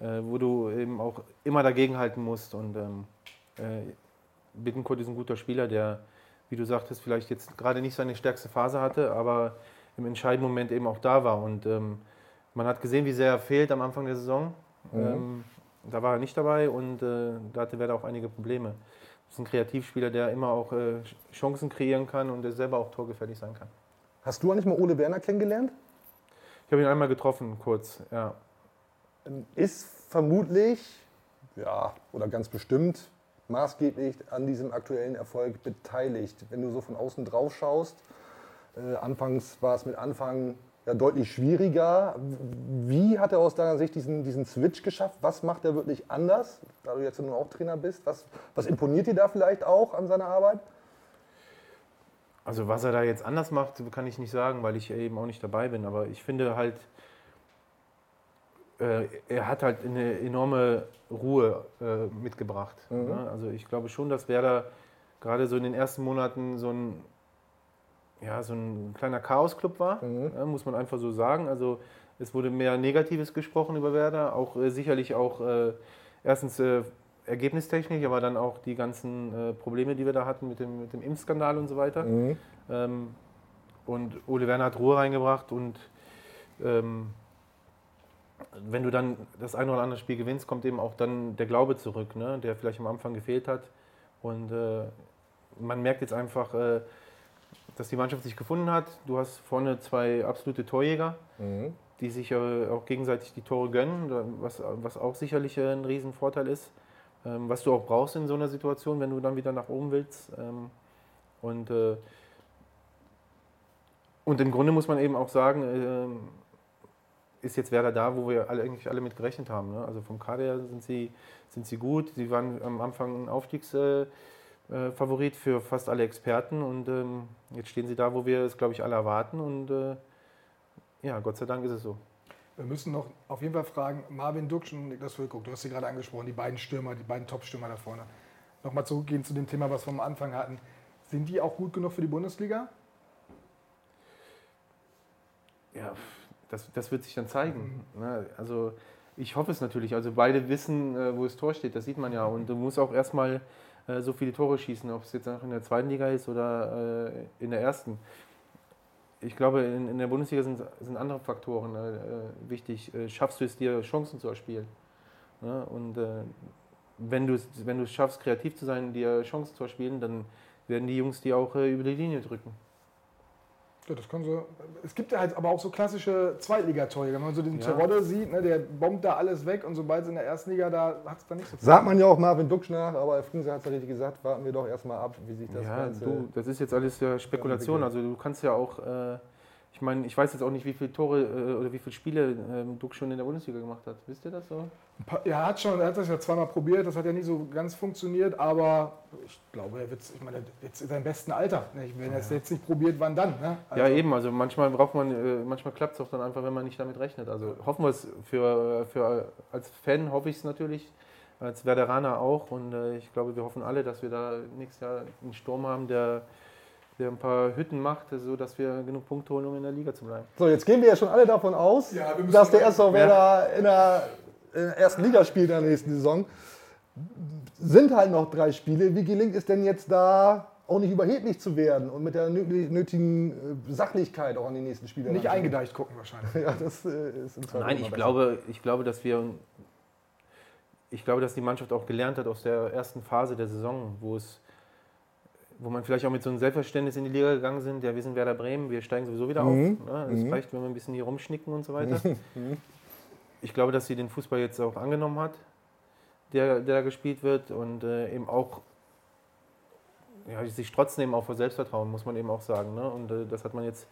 äh, wo du eben auch immer dagegenhalten musst. Und ähm, äh, Bittencourt ist ein guter Spieler, der, wie du sagtest, vielleicht jetzt gerade nicht seine stärkste Phase hatte, aber im entscheidenden Moment eben auch da war. Und ähm, man hat gesehen, wie sehr er fehlt am Anfang der Saison. Mhm. Ähm, da war er nicht dabei und äh, da hatte Werder auch einige Probleme. Das ist ein Kreativspieler, der immer auch äh, Chancen kreieren kann und der selber auch torgefährlich sein kann. Hast du eigentlich mal Ole Werner kennengelernt? Ich habe ihn einmal getroffen, kurz, ja. Ist vermutlich, ja, oder ganz bestimmt maßgeblich an diesem aktuellen Erfolg beteiligt. Wenn du so von außen drauf schaust, äh, anfangs war es mit Anfang ja, deutlich schwieriger. Wie hat er aus deiner Sicht diesen, diesen Switch geschafft? Was macht er wirklich anders, da du jetzt nun auch Trainer bist? Was, was imponiert dir da vielleicht auch an seiner Arbeit? Also was er da jetzt anders macht, kann ich nicht sagen, weil ich eben auch nicht dabei bin. Aber ich finde halt, äh, er hat halt eine enorme Ruhe äh, mitgebracht. Mhm. Ne? Also ich glaube schon, dass Werder gerade so in den ersten Monaten so ein, ja, so ein kleiner Chaosclub war, Mhm. ja, muss man einfach so sagen. Also es wurde mehr Negatives gesprochen über Werder, auch äh, sicherlich auch äh, erstens äh, ergebnistechnisch, aber dann auch die ganzen äh, Probleme, die wir da hatten mit dem, mit dem Impfskandal und so weiter. Mhm. Ähm, und Ole Werner hat Ruhe reingebracht und ähm, wenn du dann das eine oder andere Spiel gewinnst, kommt eben auch dann der Glaube zurück, ne? der vielleicht am Anfang gefehlt hat. Und äh, man merkt jetzt einfach, äh, dass die Mannschaft sich gefunden hat. Du hast vorne zwei absolute Torjäger, Mhm. die sich äh, auch gegenseitig die Tore gönnen, was, was auch sicherlich äh, ein Riesenvorteil ist. Ähm, was du auch brauchst in so einer Situation, wenn du dann wieder nach oben willst. Ähm, und, äh, und im Grunde muss man eben auch sagen, ist jetzt Werder da, wo wir alle, eigentlich alle mit gerechnet haben. Ne? Also vom Kader her sind sie, sind sie gut. Sie waren am Anfang ein Aufstiegsfavorit äh, Favorit für fast alle Experten und ähm, jetzt stehen sie da, wo wir es, glaube ich, alle erwarten. Und äh, ja, Gott sei Dank ist es so. Wir müssen noch auf jeden Fall fragen, Marvin Duksch und Niklas Füllkrug, du hast sie gerade angesprochen, die beiden Stürmer, die beiden Top-Stürmer da vorne. Nochmal zurückgehen zu dem Thema, was wir am Anfang hatten. Sind die auch gut genug für die Bundesliga? Ja, das, das wird sich dann zeigen. Ne? Also ich hoffe es natürlich. Also beide wissen, äh, wo das Tor steht, das sieht man ja. Und du musst auch erstmal äh, so viele Tore schießen, ob es jetzt noch in der zweiten Liga ist oder äh, in der ersten. Ich glaube, in, in der Bundesliga sind, sind andere Faktoren äh, äh, wichtig. Äh, schaffst du es dir, Chancen zu erspielen? Ne? Und wenn du es wenn schaffst, kreativ zu sein, dir Chancen zu erspielen, dann werden die Jungs die auch über die Linie drücken. Ja, das können sie. Es gibt ja halt aber auch so klassische Zweitligatorjäger. Wenn man so diesen Ja. Terodde sieht, ne, der bombt da alles weg und sobald es in der ersten Liga, da hat es dann nicht so Sagt man ja auch Marvin Duksch nach, aber Frunze hat es ja richtig gesagt, warten wir doch erstmal ab, wie sich das ja, Ganze... du, das ist jetzt alles ja Spekulation. Also du kannst ja auch, äh, ich meine, ich weiß jetzt auch nicht, wie viele Tore äh, oder wie viele Spiele ähm, Duck schon in der Bundesliga gemacht hat. Wisst ihr das so? Ja, er hat schon, er hat das ja zweimal probiert, das hat ja nicht so ganz funktioniert, aber ich glaube, er wird ich meine, jetzt in seinem besten Alter. ne? Wenn er es jetzt nicht probiert, wann dann? Ne? ja, Also, eben. Also manchmal braucht man, äh, manchmal klappt es auch dann einfach, wenn man nicht damit rechnet. Also hoffen wir es für, für als Fan hoffe ich es natürlich, als Werderaner auch. Und äh, ich glaube, wir hoffen alle, dass wir da nächstes Jahr einen Sturm haben, der, der ein paar Hütten macht, sodass wir genug Punkte holen, um in der Liga zu bleiben. So, jetzt gehen wir ja schon alle davon aus, Ja, dass der SV Werder in der, in der ersten Liga spielt in der nächsten Saison. Sind halt noch drei Spiele. Wie gelingt es denn jetzt da auch nicht überheblich zu werden und mit der nö- nötigen äh, Sachlichkeit auch an die nächsten Spiele nicht eingedeicht gucken wahrscheinlich. Ja, das äh, ist Zweifel Nein, ich besser. glaube, ich glaube, dass wir ich glaube, dass die Mannschaft auch gelernt hat aus der ersten Phase der Saison, wo es wo man vielleicht auch mit so einem Selbstverständnis in die Liga gegangen sind, ja, wir sind Werder Bremen, wir steigen sowieso wieder Mhm. auf. Ne? Es Mhm. reicht, wenn wir ein bisschen hier rumschnicken und so weiter. Ich glaube, dass sie den Fußball jetzt auch angenommen hat, der, der da gespielt wird und äh, eben auch ja, sich trotzdem auch vor Selbstvertrauen, muss man eben auch sagen. Ne? Und äh, das hat man jetzt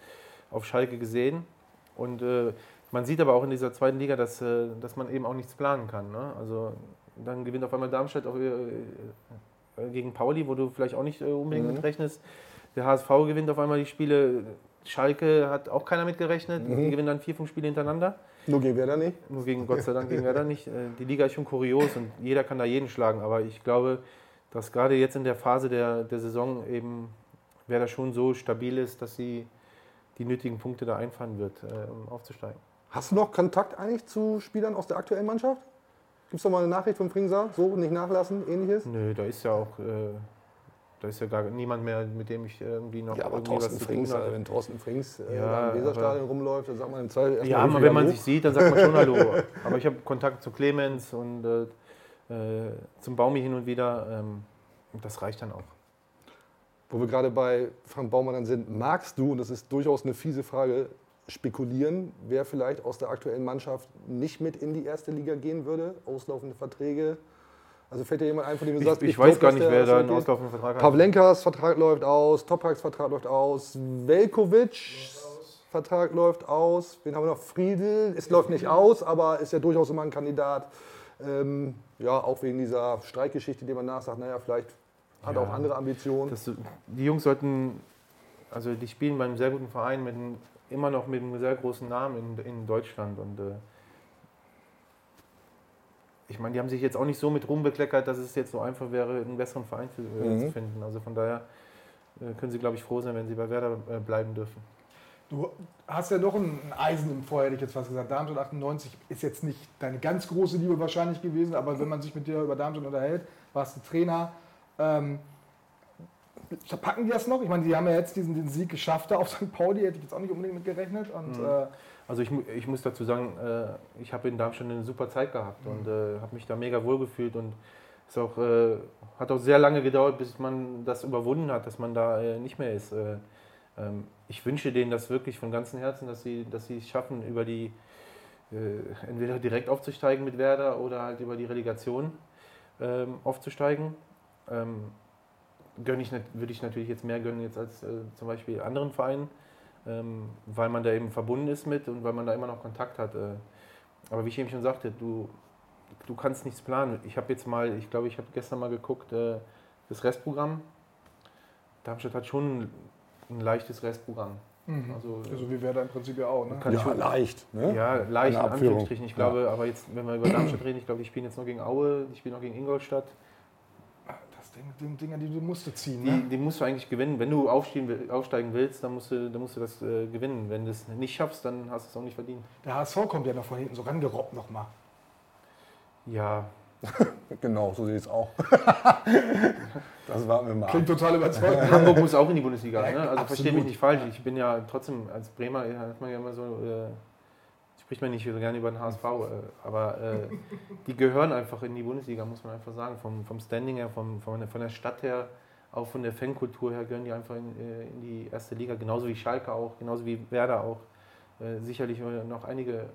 auf Schalke gesehen. Und äh, man sieht aber auch in dieser zweiten Liga, dass, äh, dass man eben auch nichts planen kann. Ne? Also dann gewinnt auf einmal Darmstadt auch, gegen Pauli, wo du vielleicht auch nicht äh, unbedingt Mhm. mit rechnest. Der HSV gewinnt auf einmal die Spiele. Schalke hat auch keiner mit gerechnet. Mhm. Die gewinnen dann vier, fünf Spiele hintereinander. Nur gegen Werder nicht. Nur gegen Gott sei Dank gegen Werder nicht. Äh, Die Liga ist schon kurios und jeder kann da jeden schlagen. Aber ich glaube, dass gerade jetzt in der Phase der, der Saison eben Werder schon so stabil ist, dass sie die nötigen Punkte da einfahren wird, äh, um aufzusteigen. Hast du noch Kontakt eigentlich zu Spielern aus der aktuellen Mannschaft? Gibt es noch mal eine Nachricht von Fringsa? So, nicht nachlassen, ähnliches? Nö, da ist ja auch, äh, da ist ja gar niemand mehr, mit dem ich irgendwie noch Ja, aber irgendwie Thorsten Frings, tun also wenn Thorsten Frings äh, Ja, da im Weserstadion aber- rumläuft, dann sagt man im Zweifel erstmal Ja, aber wenn man sich sieht, dann sagt man schon Hallo. Aber ich habe Kontakt zu Clemens und äh, äh, zum Baumi hin und wieder. Ähm, und das reicht dann auch. Wo wir gerade bei Frank Baumann dann sind, magst du, und das ist durchaus eine fiese Frage, spekulieren, wer vielleicht aus der aktuellen Mannschaft nicht mit in die erste Liga gehen würde? Auslaufende Verträge? Also fällt dir jemand ein, von dem du Ich, sagst, ich glaub, weiß gar nicht, wer da einen auslaufenden Vertrag hat. Pavlenkas Vertrag läuft aus, Topraks Vertrag läuft aus, Velkovic Vertrag läuft aus. Wen haben wir noch? Friedel. Es läuft nicht aus, aber ist ja durchaus immer ein Kandidat. Ähm, ja, auch wegen dieser Streikgeschichte, die man nachsagt, naja, vielleicht hat er Ja. auch andere Ambitionen. Das, die Jungs sollten, also die spielen bei einem sehr guten Verein, mit einem, immer noch mit einem sehr großen Namen in, in Deutschland. Und äh, ich meine, die haben sich jetzt auch nicht so mit Ruhm bekleckert, dass es jetzt so einfach wäre, einen besseren Verein zu, äh, Mhm. zu finden. Also von daher äh, können sie, glaube ich, froh sein, wenn sie bei Werder äh, bleiben dürfen. Du hast ja noch ein Eisen im Feuer, hätte ich jetzt fast gesagt. Darmstadt 98 ist jetzt nicht deine ganz große Liebe wahrscheinlich gewesen, aber wenn man sich mit dir über Darmstadt unterhält, warst du Trainer. Ähm, verpacken die das noch? Ich meine, die haben ja jetzt diesen, den Sieg geschafft da auf St. Pauli, hätte ich jetzt auch nicht unbedingt mit gerechnet. Und, Mhm. äh, Also ich, ich muss dazu sagen, äh, ich habe in Darmstadt eine super Zeit gehabt und äh, habe mich da mega wohl gefühlt und es auch, äh, hat auch sehr lange gedauert, bis man das überwunden hat, dass man da äh, nicht mehr ist. Äh, ähm, ich wünsche denen das wirklich von ganzem Herzen, dass sie, dass sie es schaffen, über die entweder direkt aufzusteigen mit Werder oder halt über die Relegation ähm, aufzusteigen. Ähm, gönn ich, würde ich natürlich jetzt mehr gönnen jetzt als äh, zum Beispiel anderen Vereinen, ähm, weil man da eben verbunden ist mit und weil man da immer noch Kontakt hat. Äh. Aber wie ich eben schon sagte, du, du kannst nichts planen. Ich habe jetzt mal, ich glaube, ich habe gestern mal geguckt, äh, das Restprogramm. Darmstadt hat schon ein leichtes Restprogramm. Mhm. Also, so wie wir da im Prinzip ja auch. Ne? kann ich schon- leicht. Ne? Ja, leicht in. Anführungsstrichen. Ich glaube, aber jetzt, wenn wir über Darmstadt reden, ich glaube, die spielen jetzt noch gegen Aue, die spielen noch gegen Ingolstadt. Die Dinger, die du musst du ziehen. Die, Ne? die musst du eigentlich gewinnen. Wenn du aufstehen, aufsteigen willst, dann musst du, dann musst du das äh, gewinnen. Wenn du es nicht schaffst, dann hast du es auch nicht verdient. Der HSV kommt ja noch von hinten so rangerobbt nochmal. Ja, Genau, so sehe ich es auch. das warten wir mal. Klingt total überzeugend. Hamburg muss auch in die Bundesliga. Ja, Ne? Also absolut. verstehe mich nicht falsch. Ich bin ja trotzdem als Bremer, hat man ja immer so, äh, spricht man nicht so gerne über den HSV, äh, aber äh, die gehören einfach in die Bundesliga, muss man einfach sagen. Vom, vom Standing her, vom, von, der, von der Stadt her, auch von der Fankultur her gehören die einfach in, äh, in die erste Liga, genauso wie Schalke auch, genauso wie Werder auch. Äh, sicherlich äh, noch einige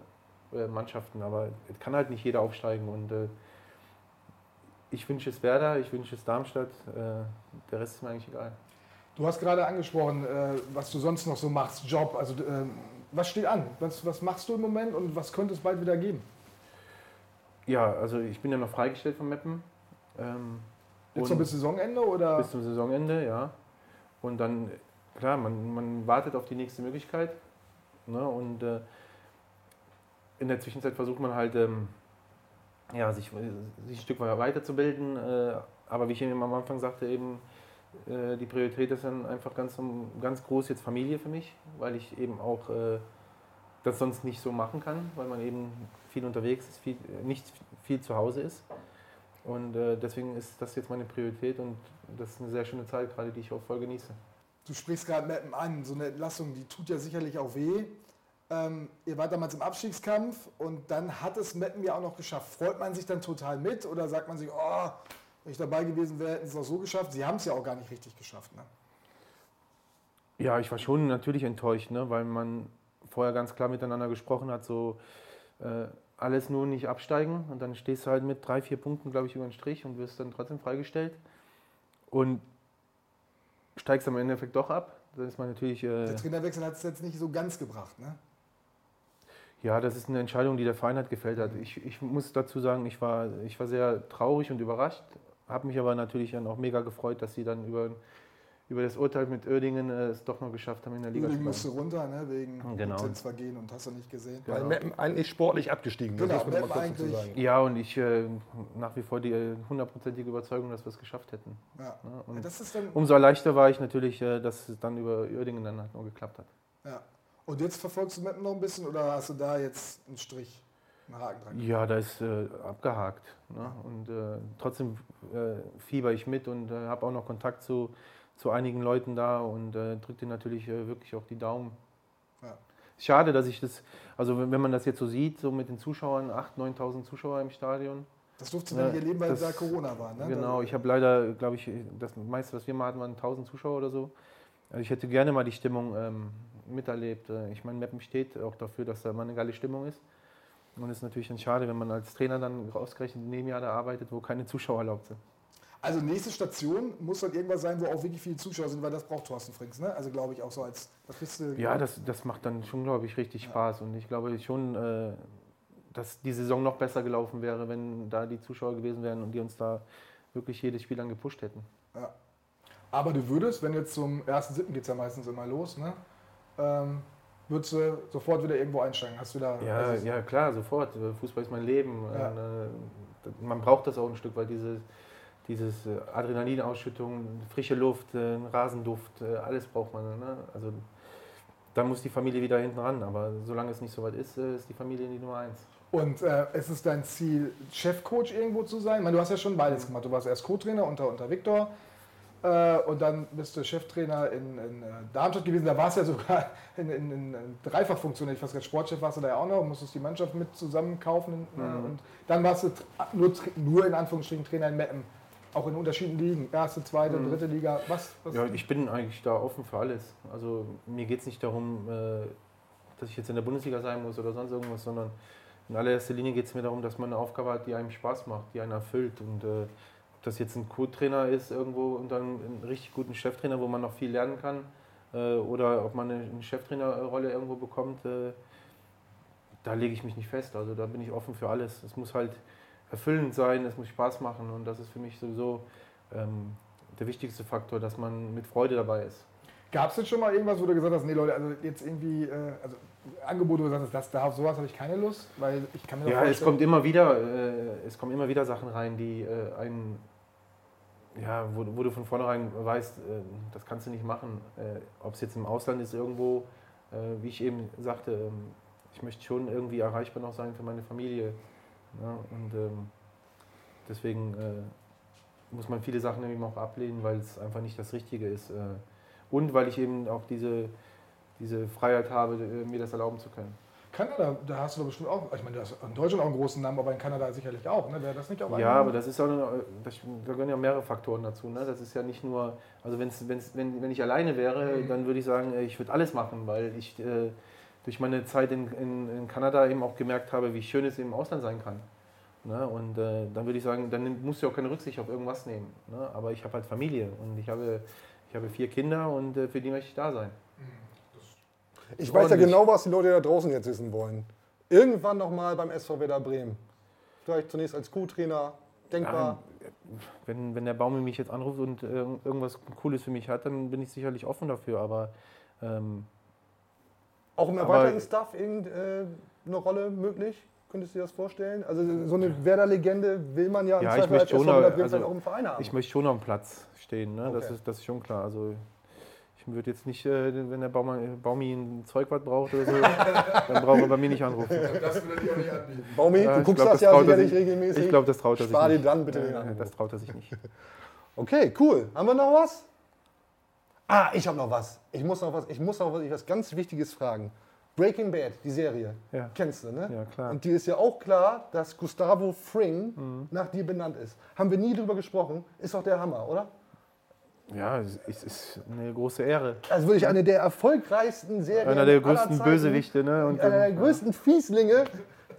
äh, Mannschaften, aber es kann halt nicht jeder aufsteigen und ich wünsche es Werder, ich wünsche es Darmstadt, der Rest ist mir eigentlich egal. Du hast gerade angesprochen, was du sonst noch so machst, Job. Also äh, was steht an? Was, was machst du im Moment und was könnte es bald wieder geben? Ja, also ich bin ja noch freigestellt von Meppen. Ähm, Jetzt noch bis Saisonende oder? bis zum Saisonende, ja. Und dann, klar, man, man wartet auf die nächste Möglichkeit. Ne? Und äh, in der Zwischenzeit versucht man halt, ähm, ja, sich, sich ein Stück weit weiterzubilden. Äh, aber wie ich eben am Anfang sagte, eben, äh, die Priorität ist dann einfach ganz, ganz groß jetzt Familie für mich, weil ich eben auch äh, das sonst nicht so machen kann, weil man eben viel unterwegs ist, viel, nicht viel zu Hause ist. Und äh, deswegen ist das jetzt meine Priorität und das ist eine sehr schöne Zeit, gerade die ich auch voll genieße. Du sprichst gerade Meppen an, so eine Entlassung, die tut ja sicherlich auch weh. Ähm, ihr wart damals im Abstiegskampf und dann hat es Meppen ja auch noch geschafft. Freut man sich dann total mit oder sagt man sich, oh, wenn ich dabei gewesen wäre, hätten sie es auch so geschafft? Sie haben es ja auch gar nicht richtig geschafft. Ne? Ja, ich war schon natürlich enttäuscht, ne, weil man vorher ganz klar miteinander gesprochen hat, so äh, alles nur nicht absteigen und dann stehst du halt mit drei, vier Punkten, glaube ich, über den Strich und wirst dann trotzdem freigestellt und steigst am Endeffekt doch ab. Das ist man natürlich. Äh, Der Trainerwechsel hat es jetzt nicht so ganz gebracht. Ne? Ja, das ist eine Entscheidung, die der Verein hat gefällt hat. Ich, ich muss dazu sagen, ich war, ich war sehr traurig und überrascht, habe mich aber natürlich dann auch mega gefreut, dass sie dann über, über das Urteil mit Oerdingen äh, es doch noch geschafft haben in der Liga Uerdingen zu musste runter, ne? wegen Genau. Lizenzvergehen und hast du nicht gesehen. Weil Genau. Meppen eigentlich sportlich abgestiegen. das Genau, muss man eigentlich- sagen. Ja, und ich äh, nach wie vor die äh, hundertprozentige Überzeugung, dass wir es geschafft hätten. Ja. Ja, und Das ist dann, umso erleichter war ich natürlich, äh, dass es dann über Oerdingen dann halt noch geklappt hat. ja. Und jetzt verfolgst du Meppen noch ein bisschen oder hast du da jetzt einen Strich, einen Haken dran? Ja, da ist äh, abgehakt. Ne? Und äh, trotzdem äh, fieber ich mit und äh, habe auch noch Kontakt zu, zu einigen Leuten da und äh, drücke denen natürlich äh, wirklich auch die Daumen. Ja. Schade, dass ich das, also wenn, wenn man das jetzt so sieht, so mit den Zuschauern, 8.000, 9.000 Zuschauer im Stadion. Das durfte man Ja, nicht erleben, weil das- da Corona war. Ne? Genau, ich habe leider, glaube ich, das meiste, was wir mal hatten, waren 1000 Zuschauer oder so. Also ich hätte gerne mal die Stimmung ähm, miterlebt. Ich meine, Meppen steht auch dafür, dass da mal eine geile Stimmung ist. Und es ist natürlich dann schade, wenn man als Trainer dann ausgerechnet in dem Jahr da arbeitet, wo keine Zuschauer erlaubt sind. Also nächste Station muss dann irgendwas sein, wo auch wirklich viele Zuschauer sind, weil das braucht Thorsten Frings. Ne? Also glaube ich auch so als, das bist du, Ja, das, das macht dann schon, glaube ich, richtig Spaß. Und ich glaube schon, äh, dass die Saison noch besser gelaufen wäre, wenn da die Zuschauer gewesen wären und die uns da wirklich jedes Spiel dann gepusht hätten. Ja. Aber du würdest, wenn jetzt zum 1.7. geht es ja meistens immer los, ne? ähm, würdest du sofort wieder irgendwo einsteigen? Hast du da. Ja, also, ja klar, sofort. Fußball ist mein Leben. Ja. Äh, man braucht das auch ein Stück weit, diese, dieses äh, Adrenalinausschüttung, frische Luft, äh, Rasenduft, alles braucht man. Ne? Also dann muss die Familie wieder hinten ran. Aber solange es nicht so weit ist, ist die Familie die Nummer eins. Und äh, ist es dein Ziel, Chefcoach irgendwo zu sein? Ich meine, du hast ja schon beides gemacht. Du warst erst Co-Trainer unter, unter Viktor und dann bist du Cheftrainer in, in äh, Darmstadt gewesen. Da warst du ja sogar in, in, in, Dreifachfunktion. Ich weiß gar nicht, Sportchef warst du da ja auch noch, musstest die Mannschaft mit zusammenkaufen. Äh, Mhm. Und dann warst du nur, nur in Anführungsstrichen Trainer in Meppen. Auch in unterschiedlichen Ligen. Erste, zweite, Mhm. dritte Liga. Was? was Ja, ich bin eigentlich da offen für alles. Also mir geht es nicht darum, äh, dass ich jetzt in der Bundesliga sein muss oder sonst irgendwas, sondern in allererster Linie geht es mir darum, dass man eine Aufgabe hat, die einem Spaß macht, die einen erfüllt. Und äh, das jetzt ein Co-Trainer ist irgendwo und dann einen richtig guten Cheftrainer, wo man noch viel lernen kann, äh, oder ob man eine, eine Cheftrainerrolle irgendwo bekommt, äh, da lege ich mich nicht fest. Also da bin ich offen für alles. Es muss halt erfüllend sein, es muss Spaß machen und das ist für mich sowieso ähm, der wichtigste Faktor, dass man mit Freude dabei ist. Gab es jetzt schon mal irgendwas, wo du gesagt hast, nee Leute, also jetzt irgendwie, äh, also Angebote, wo du sagst, das, da auf sowas habe ich keine Lust, weil ich kann mir Ja, es kommt immer wieder, äh, es kommen immer wieder Sachen rein, die äh, einen, ja, wo, wo du von vornherein weißt, äh, das kannst du nicht machen. Äh, Ob es jetzt im Ausland ist irgendwo, äh, wie ich eben sagte, ähm, ich möchte schon irgendwie erreichbar noch sein für meine Familie. Ja, und ähm, deswegen äh, muss man viele Sachen eben auch ablehnen, weil es einfach nicht das Richtige ist. Äh, und weil ich eben auch diese, diese Freiheit habe, äh, mir das erlauben zu können. Kanada, da hast du doch bestimmt auch, ich meine, du hast in Deutschland auch einen großen Namen, aber in Kanada sicherlich auch, ne? Wäre das nicht auch Ja, aber das ist auch, eine- das, da gehören ja mehrere Faktoren dazu. Ne? Das ist ja nicht nur, also wenn's, wenn's, wenn, wenn ich alleine wäre, Mhm. dann würde ich sagen, äh, ich würde alles machen, weil ich äh, durch meine Zeit in, in, in Kanada eben auch gemerkt habe, wie schön es im Ausland sein kann. Ne? Und äh, dann würde ich sagen, dann musst du auch keine Rücksicht auf irgendwas nehmen. Ne? Aber ich habe halt Familie und ich habe, ich habe vier Kinder und äh, für die möchte ich da sein. Ich weiß ja genau, was die Leute da draußen jetzt wissen wollen. Irgendwann nochmal beim SV Werder Bremen. Vielleicht zunächst als Co-Trainer, denkbar. Ja, wenn, wenn der Baum mich jetzt anruft und äh, irgendwas Cooles für mich hat, dann bin ich sicherlich offen dafür. Aber ähm, Auch im erweiterten Staff irgendeine Rolle möglich? Könntest du dir das vorstellen? Also so eine Werder-Legende will man ja im Ja, ich Zweifel als möchte schon, noch- Bremen also, auch im Verein haben. ich möchte schon dem Platz stehen, ne? das, Okay. ist, das ist schon klar. Also ich würde jetzt nicht, äh, wenn der Baumi, Baumi ein Zeugwart braucht oder so, dann braucht er bei mir nicht anrufen. Das er dir auch nicht anbieten. Baumi, Ja, du ich guckst glaub, das ja er sicherlich sich- regelmäßig. Ich glaube, das traut er sich Spar dir nicht. dann bitte den Anruf. Das traut er sich nicht. Okay, cool. Haben wir noch was? Ah, ich habe noch was. Ich muss noch was. Ich muss noch was, was ganz Wichtiges fragen. Breaking Bad, die Serie. Ja. Kennst du, ne? Ja, klar. Und die ist ja auch klar, dass Gustavo Fring nach dir benannt ist. Haben wir nie drüber gesprochen. Ist doch der Hammer, oder? Ja, es ist eine große Ehre. Also wirklich eine der erfolgreichsten Serien. Einer der größten Zeiten. Bösewichte. Ne? Und, Einer der größten Fieslinge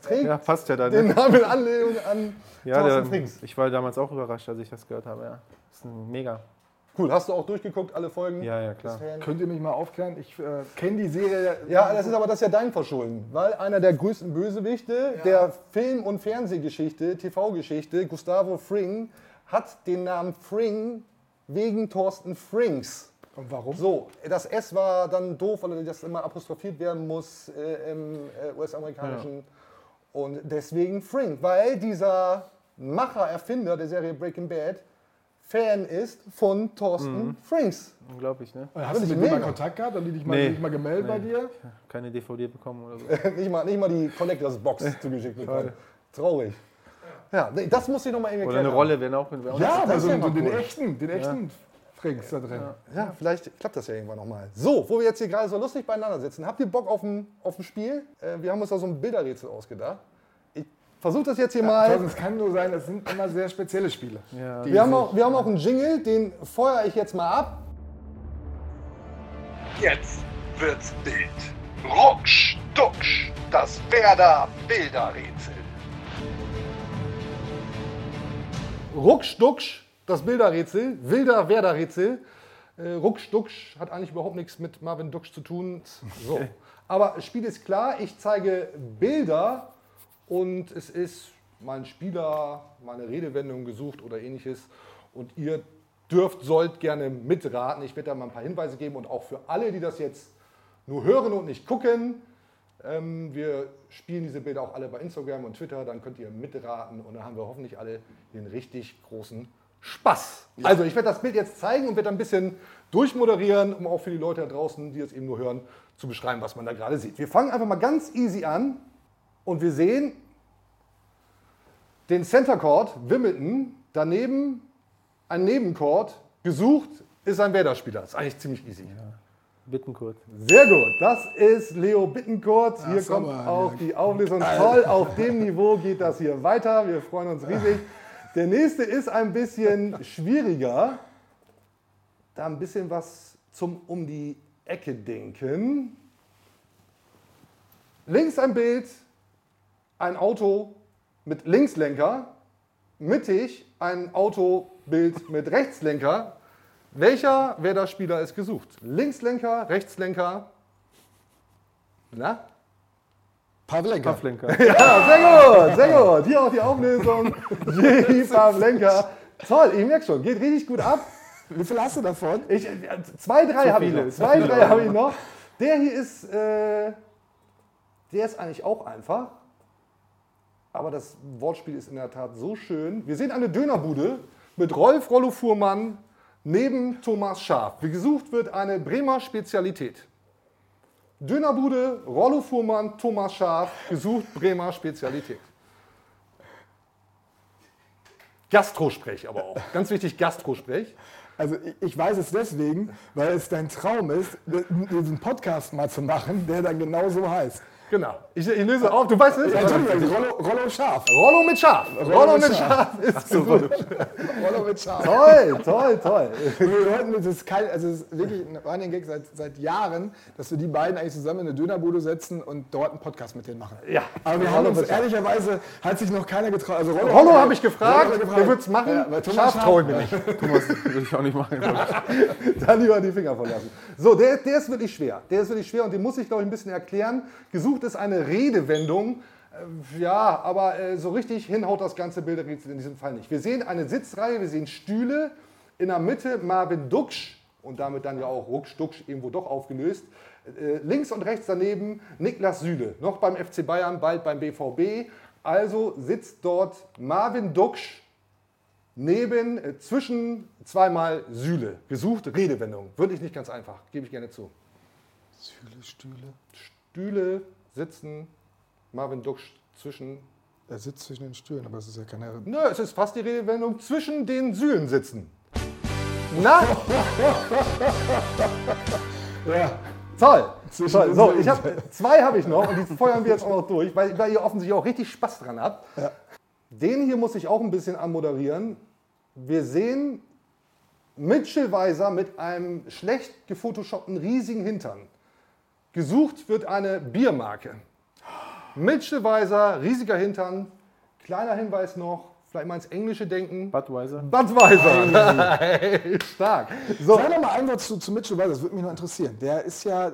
trägt ja, passt ja dann. den Ne? Namen Anlehnung an Ja, der, ich war damals auch überrascht, als ich das gehört habe. Ja. Das ist ein mega. Cool, hast du auch durchgeguckt, alle Folgen? Ja, ja, klar. Könnt ihr mich mal aufklären? Ich äh, kenne die Serie. Ja, das ist aber das ist ja dein Verschulden, weil einer der größten Bösewichte der Film- und Fernsehgeschichte, TV-Geschichte, Gustavo Fring, hat den Namen Fring wegen Thorsten Frings. Und warum? So, das S war dann doof, weil das immer apostrophiert werden muss äh, im äh, US-amerikanischen. Und deswegen Fring, weil dieser Macher, Erfinder der Serie Breaking Bad Fan ist von Thorsten Frings. Unglaublich, ne? Ja, Hast du Finde mit ich dem mal mega. Kontakt gehabt? Haben die dich mal, Nee. mal gemeldet bei Nee. dir? Keine DVD bekommen oder so. nicht, mal, nicht mal die Collectors Box zugeschickt bekommen. Traurig. Ja, das muss ich nochmal irgendwie Oder eine erklären. Rolle wäre auch mit. wäre auch Ja, aber so den, cool. echten, den echten Frings da drin. Ja, vielleicht klappt das ja irgendwann nochmal. So, wo wir jetzt hier gerade so lustig beieinander sitzen, habt ihr Bock auf ein, auf ein Spiel? Äh, wir haben uns da so ein Bilderrätsel ausgedacht. Ich versuche das jetzt hier mal. Also, es kann nur sein, das sind immer sehr spezielle Spiele. Wir haben, auch, wir haben auch einen Jingle, den feuere ich jetzt mal ab. Jetzt wird's Bild. Rucksch, ducksch, das Werder Bilderrätsel. Ruckschducksch, das Bilderrätsel, wilder Werderrätsel. Äh, Ruckschducksch hat eigentlich überhaupt nichts mit Marvin Ducksch zu tun. So. Aber das Spiel ist klar, ich zeige Bilder und es ist mal ein Spieler, mal eine Redewendung gesucht oder ähnliches. Und ihr dürft, sollt gerne mitraten. Ich werde da mal ein paar Hinweise geben und auch für alle, die das jetzt nur hören und nicht gucken, ähm, wir spielen diese Bilder auch alle bei Instagram und Twitter, dann könnt ihr mitraten und dann haben wir hoffentlich alle den richtig großen Spaß. Also ich werde das Bild jetzt zeigen und werde ein bisschen durchmoderieren, um auch für die Leute da draußen, die es eben nur hören, zu beschreiben, was man da gerade sieht. Wir fangen einfach mal ganz easy an und wir sehen den Center Court Wimbledon, daneben ein Nebencourt, gesucht ist ein Werder-Spieler. Das ist eigentlich ziemlich easy. Bittenkurt. Sehr gut, das ist Leo Bittencourt. Hier sauber, kommt auch Jörg. die Auflösung. Toll, auf dem Niveau geht das hier weiter. Wir freuen uns riesig. Der nächste ist ein bisschen schwieriger. Da ein bisschen was zum um die Ecke denken. Links ein Bild, ein Auto mit Linkslenker. Mittig ein Autobild mit Rechtslenker. Welcher Werder-Spieler ist gesucht? Linkslenker, Rechtslenker? Na? Pavlenka. Pavlenka. Ja, sehr gut, sehr gut. Hier auch die Auflösung. J. Pavlenka. Toll, ich merke schon, geht richtig gut ab. Wie viel hast du davon? Ich, zwei, drei habe ich noch. Zwei, drei habe ich noch. Der hier ist, äh, der ist eigentlich auch einfach. Aber das Wortspiel ist in der Tat so schön. Wir sehen eine Dönerbude mit Rolf Rollo Fuhrmann neben Thomas Schaaf. Wie gesucht wird eine Bremer Spezialität. Dönerbude, Rollo Fuhrmann, Thomas Schaaf, gesucht Bremer Spezialität. Gastrosprech aber auch. Ganz wichtig, Gastrosprech. Also ich weiß es deswegen, weil es dein Traum ist, diesen Podcast mal zu machen, der dann genau so heißt. Genau. Ich, ich löse auf. Du weißt? Ja, Entschuldigung, Rollo, Rollo Scharf. Rollo mit Schaf. Rollo mit mit Schaf ist gesucht. Rollo mit Scharf. Toll, toll, toll. Wir wollten, das ist kein, also es ist wirklich ein Running Gag seit, seit Jahren, dass wir die beiden eigentlich zusammen in eine Dönerbude setzen und dort einen Podcast mit denen machen. Ja. Aber wir Rollo haben uns Schaf. ehrlicherweise, hat sich noch keiner getraut. Also Rollo, Rollo habe ich gefragt, Rollo hat der wird es machen. Ja, weil Thomas Schaf traue ich mir nicht. Thomas würde ich auch nicht machen. Da lieber die Finger von lassen. So, der, der ist wirklich schwer. Der ist wirklich schwer und den muss ich, glaube ich, ein bisschen erklären. Gesucht ist eine Redewendung. Äh, Ja, aber äh, so richtig hinhaut das ganze Bilderrätsel in diesem Fall nicht. Wir sehen eine Sitzreihe, wir sehen Stühle. In der Mitte Marvin Duksch und damit dann ja auch Rucksch Ducksch irgendwo doch aufgelöst. Äh, links und rechts daneben Niklas Süle, noch beim FC Bayern, bald beim BVB. Also sitzt dort Marvin Duksch neben, äh, zwischen zweimal Sühle. Gesucht Redewendung. Wirklich nicht ganz einfach, gebe ich gerne zu. Stühle, Stühle. Stühle, sitzen, Marvin Duksch zwischen. Er sitzt zwischen den Stühlen, aber es ist ja keine. Nö, es ist fast die Redewendung zwischen den Sühlen sitzen. Na? Ja. Toll. Toll. So, ich hab, zwei habe ich noch und die feuern wir jetzt auch noch durch, weil, weil ihr offensichtlich auch richtig Spaß dran habt. Den hier muss ich auch ein bisschen anmoderieren. Wir sehen Mitchell Weiser mit einem schlecht gefotoshoppten riesigen Hintern. Gesucht wird eine Biermarke. Mitchell Weiser, riesiger Hintern. Kleiner Hinweis noch, vielleicht mal ins Englische denken. Budweiser. Budweiser. Hey, Stark. So, Sag noch mal ein Wort zu, zu Mitchell Weiser, das würde mich noch interessieren. Der ist ja äh,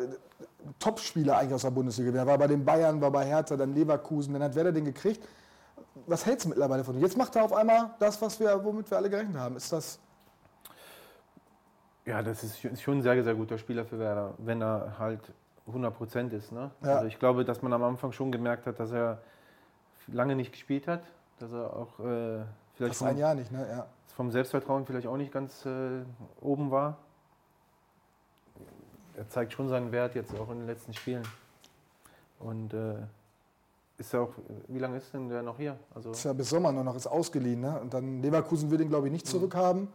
Topspieler eigentlich aus der Bundesliga. Der war bei den Bayern, war bei Hertha, dann Leverkusen, dann hat Werder den gekriegt. Was hältst du mittlerweile von ihm? Jetzt macht er auf einmal das, was wir, womit wir alle gerechnet haben. Ist das. Ja, das ist schon- ist schon ein sehr, sehr guter Spieler für Werder, wenn er halt 100% ist. Ne? Ja. Also ich glaube, dass man am Anfang schon gemerkt hat, dass er lange nicht gespielt hat, dass er auch äh, vielleicht Fast ein Jahr nicht, ne? Ja. vom Selbstvertrauen vielleicht auch nicht ganz äh, oben war. Er zeigt schon seinen Wert jetzt auch in den letzten Spielen. Und äh, ist ja auch, wie lange ist denn der noch hier? Also, Ist ja bis Sommer nur noch, ist ausgeliehen, ne? Und dann Leverkusen will den, glaube ich, nicht zurückhaben.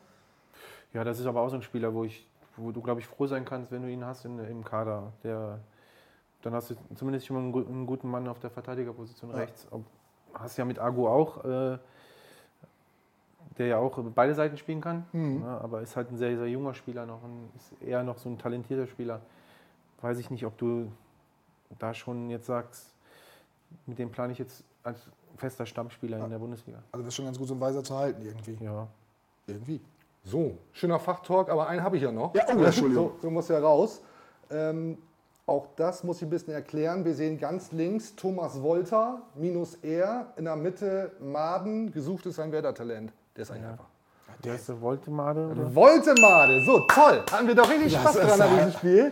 ja, das ist aber auch so ein Spieler, wo, ich, wo du, glaube ich, froh sein kannst, wenn du ihn hast in, im Kader. Der, dann hast du zumindest schon mal einen, gu- einen guten Mann auf der Verteidigerposition Ja. rechts. Ob, hast ja mit Agu auch, äh, der ja auch beide Seiten spielen kann. Mhm. Ja, aber ist halt ein sehr, sehr junger Spieler noch und ist eher noch so ein talentierter Spieler. Weiß ich nicht, ob du da schon jetzt sagst, mit dem plane ich jetzt als fester Stammspieler in der Bundesliga. Also das ist schon ganz gut, so ein Weiser zu halten irgendwie. Ja. Irgendwie. So, schöner Fachtalk, aber einen habe ich ja noch. Ja, oh, Entschuldigung. So, so muss ja raus. Ähm, auch das muss ich ein bisschen erklären. Wir sehen ganz links Thomas Wolter, minus er, in der Mitte Maden, gesucht ist ein Werder-Talent. Der ist eigentlich einfach. Der ist der Voltemade oder? Woltemade, so toll. Hatten wir doch richtig Ja, Spaß dran an diesem Spiel.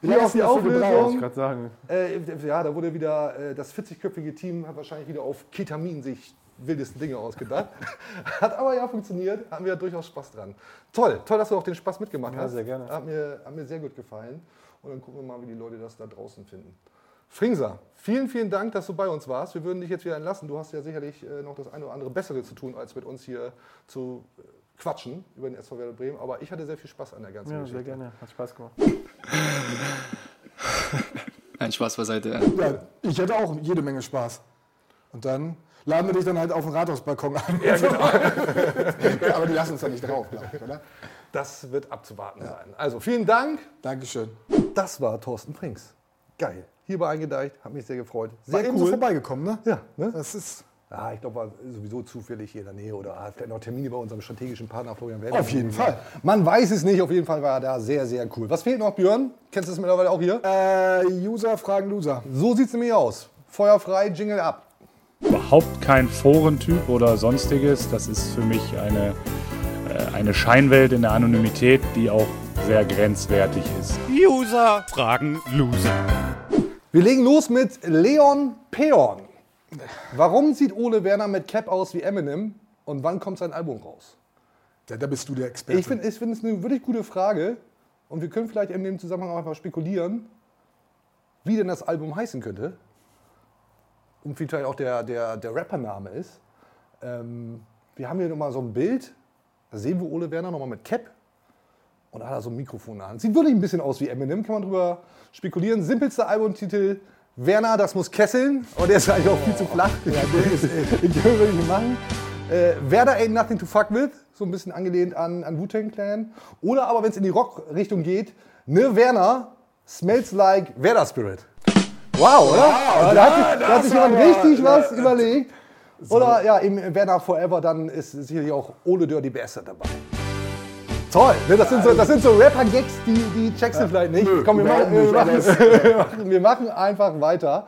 Wie Hier auf die gebraucht? Ich Auflösung. gerade sagen. Äh, ja, da wurde wieder äh, das 40-köpfige Team hat wahrscheinlich wieder auf Ketamin sich wildesten Dinge ausgedacht. hat aber ja funktioniert, haben wir durchaus Spaß dran. Toll, toll, dass du auch den Spaß mitgemacht Ja, hast. sehr gerne. Hat mir, hat mir sehr gut gefallen. Und dann gucken wir mal, wie die Leute das da draußen finden. Fringser, vielen, vielen Dank, dass du bei uns warst. Wir würden dich jetzt wieder entlassen. Du hast ja sicherlich äh, noch das eine oder andere Bessere zu tun, als mit uns hier zu äh, quatschen über den SV Werder Bremen. Aber ich hatte sehr viel Spaß an der ganzen Ja, Geschichte. sehr gerne. Hat Spaß gemacht. Ein Spaß beiseite. Ja. Ja, ich hätte auch jede Menge Spaß. Und dann laden wir dich dann halt auf den Rathausbalkon ein. Ja, genau. Aber die lassen uns da nicht drauf, glaube ich, oder? Das wird abzuwarten sein. Also vielen Dank. Dankeschön. Das war Thorsten Frings. Geil. Hierbei eingedeicht, hat mich sehr gefreut. War Sehr eben so cool. vorbeigekommen, ne? Ja, ne? Das ist Ja, ich glaube, war sowieso zufällig hier in der Nähe oder hat vielleicht noch Termine bei unserem strategischen Partner Florian Werder. Auf jeden Fall. Man weiß es nicht, auf jeden Fall war er da sehr, sehr cool. Was fehlt noch, Björn? Kennst du das mittlerweile auch hier? äh, User fragen Loser. So sieht es nämlich aus. Feuer frei, Jingle ab. Überhaupt kein Forentyp oder sonstiges. Das ist für mich eine, äh, eine Scheinwelt in der Anonymität, die auch sehr grenzwertig ist. User fragen Loser. Wir legen los mit Leon Peon. Warum sieht Ole Werner mit Cap aus wie Eminem und wann kommt sein Album raus? Ja, da bist du der Experte. Ich finde ich find es eine wirklich gute Frage und wir können vielleicht in dem Zusammenhang auch einfach spekulieren, wie denn das Album heißen könnte und wie vielleicht auch der, der, der Rappername ist. Ähm, wir haben hier nochmal so ein Bild, da sehen wir Ole Werner nochmal mit Cap und da hat er so ein Mikrofon in der Hand. Sieht wirklich ein bisschen aus wie Eminem, kann man drüber spekulieren. Simpelster Albumtitel, Werner, das muss kesseln, aber der ist eigentlich auch viel zu flach. Ja, können wir nicht machen. Äh, Werder ain't nothing to fuck with, so ein bisschen angelehnt an, an Wu-Tang Clan. Oder aber, wenn es in die Rock-Richtung geht, ne Werner, smells like Werder Spirit. Wow, oder? da hat, sich- da hat sich jemand richtig was überlegt. Oder ja, im Werner Forever, dann ist sicherlich auch Ole Dirty Bastard dabei. Toll, ne, das, sind so, das sind so Rapper-Gags, die, die checkst du vielleicht nicht. Komm, wir machen, wir, machen, wir, machen, einfach weiter.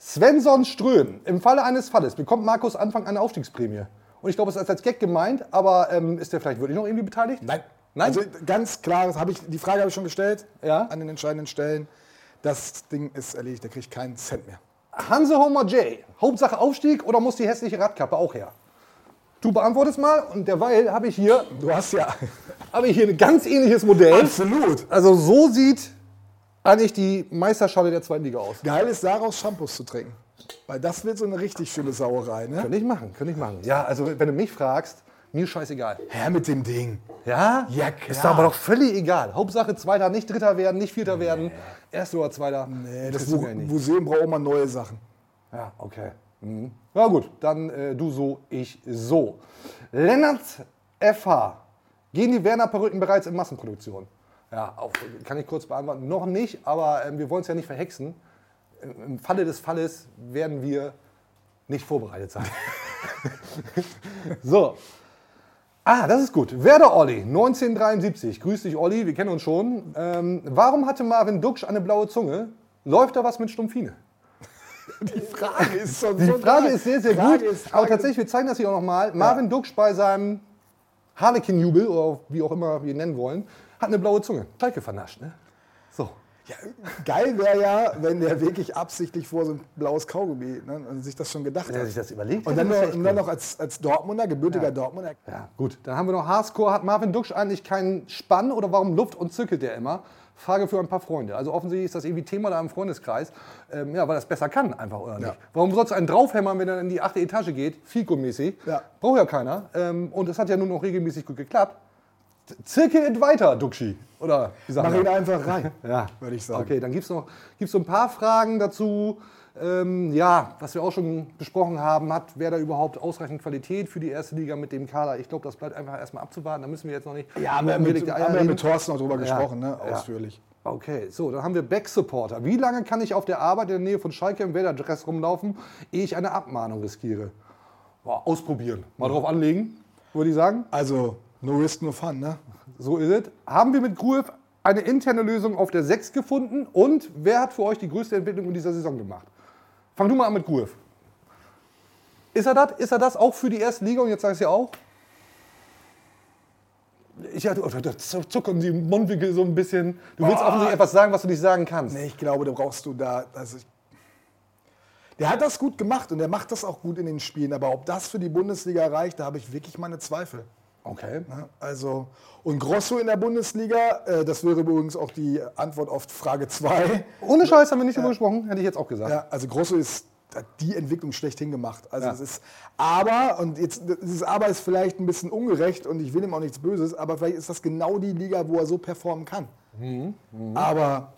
Svensson Ström, im Falle eines Falles bekommt Markus Anfang eine Aufstiegsprämie. Und ich glaube, es ist als Gag gemeint, aber ähm, ist der vielleicht wirklich noch irgendwie beteiligt? Nein. Nein? Also ganz klar, ich, die Frage habe ich schon gestellt Ja? an den entscheidenden Stellen. Das Ding ist erledigt, der kriegt keinen Cent mehr. Hanse Homer J. Hauptsache Aufstieg oder muss die hässliche Radkappe auch her? Du beantwortest mal und derweil habe ich hier, Du hast ja habe ich hier ein ganz ähnliches Modell. absolut. Also so sieht eigentlich die Meisterschale der zweiten Liga aus. Geil ist daraus Shampoos zu trinken. Weil das wird so eine richtig schöne Sauerei, ne? Könnte ich machen, könnte ich machen. Ja, also wenn du mich fragst, mir scheißegal. Her mit dem Ding. Ja? Ja, klar. Ist aber doch völlig egal. Hauptsache Zweiter, nicht Dritter werden, nicht Vierter werden. Erster oder Zweiter. Nee, das nicht. Museum braucht immer neue Sachen. Ja, okay. Mhm. Na gut, dann äh, du so, ich so. Lennart FH. Gehen die Werner-Perücken bereits in Massenproduktion? Ja, auch, kann ich kurz beantworten. Noch nicht, aber ähm, wir wollen es ja nicht verhexen. Im, Im Falle des Falles werden wir nicht vorbereitet sein. so. Ah, das ist gut. Werder Olli, 1973. Grüß dich, Olli, wir kennen uns schon. Ähm, warum hatte Marvin Duksch eine blaue Zunge? Läuft da was mit Stumpfine? Die Frage ist so Die Frage ist sehr, sehr Frage gut. aber tatsächlich, wir zeigen das hier auch nochmal. Marvin Duksch bei seinem Harlequin-Jubel, oder wie auch immer wir ihn nennen wollen, hat eine blaue Zunge. Schalke vernascht, ne? So. Geil wäre ja, wenn der wirklich absichtlich vor so ein blaues Kaugummi ne, und sich das schon gedacht Wenn er hat. sich das überlegt Und hätte, dann, das noch, und dann noch als, als Dortmunder, gebürtiger Dortmunder. Ja, gut. Dann haben wir noch Haarscore. Hat Marvin Duksch eigentlich keinen Spann oder warum luft und zirkelt der immer? Frage für ein paar Freunde. Also offensichtlich ist das irgendwie Thema da im Freundeskreis. Ähm, ja, weil das besser kann einfach, oder nicht? Ja. Warum sollst du einen draufhämmern, wenn er in die achte Etage geht? Fico-mäßig. Ja. Braucht ja keiner. Ähm, und es hat ja nun noch regelmäßig gut geklappt. Zirkel it weiter, Duxi. Oder wie sagt Mach ihn einfach rein, Ja, würde ich sagen. Okay, dann gibt es noch gibt's so ein paar Fragen dazu. Ähm, ja, was wir auch schon besprochen haben, hat wer da überhaupt ausreichend Qualität für die erste Liga mit dem Kader? Ich glaube, das bleibt einfach erstmal abzuwarten. Da müssen wir jetzt noch nicht. Ja, haben wir mit, haben wir mit Thorsten auch drüber Ja, gesprochen, ne? ja. ausführlich. Okay, so, dann haben wir Back-Supporter. Wie lange kann ich auf der Arbeit in der Nähe von Schalke im Werderdress rumlaufen, ehe ich eine Abmahnung riskiere? Boah, ausprobieren. Mal drauf anlegen, würde ich sagen. Also, no risk, no fun, ne? So ist es. Haben wir mit Gruev eine interne Lösung auf der 6 gefunden? Und wer hat für euch die größte Entwicklung in dieser Saison gemacht? Fang du mal an mit Gruev. Ist er das? Ist er das auch für die erste Liga? Und jetzt sagst du ja auch. Ich hatte, oh, da zuckern die Mundwinkel so ein bisschen. Du willst Oh. offensichtlich etwas sagen, was du nicht sagen kannst. Nee, ich glaube, da brauchst du da. Also der hat das gut gemacht und der macht das auch gut in den Spielen. Aber ob das für die Bundesliga reicht, da habe ich wirklich meine Zweifel. Okay. Also, und Grosso in der Bundesliga, äh, das wäre übrigens auch die Antwort auf Frage 2. Ohne Scheiß haben wir nicht drüber gesprochen, hätte ich jetzt auch gesagt. Ja, also Grosso ist hat die Entwicklung schlechthin gemacht. Also Ja. es ist aber, und jetzt dieses Aber ist vielleicht ein bisschen ungerecht und ich will ihm auch nichts Böses, aber vielleicht ist das genau die Liga, wo er so performen kann. Mhm. Aber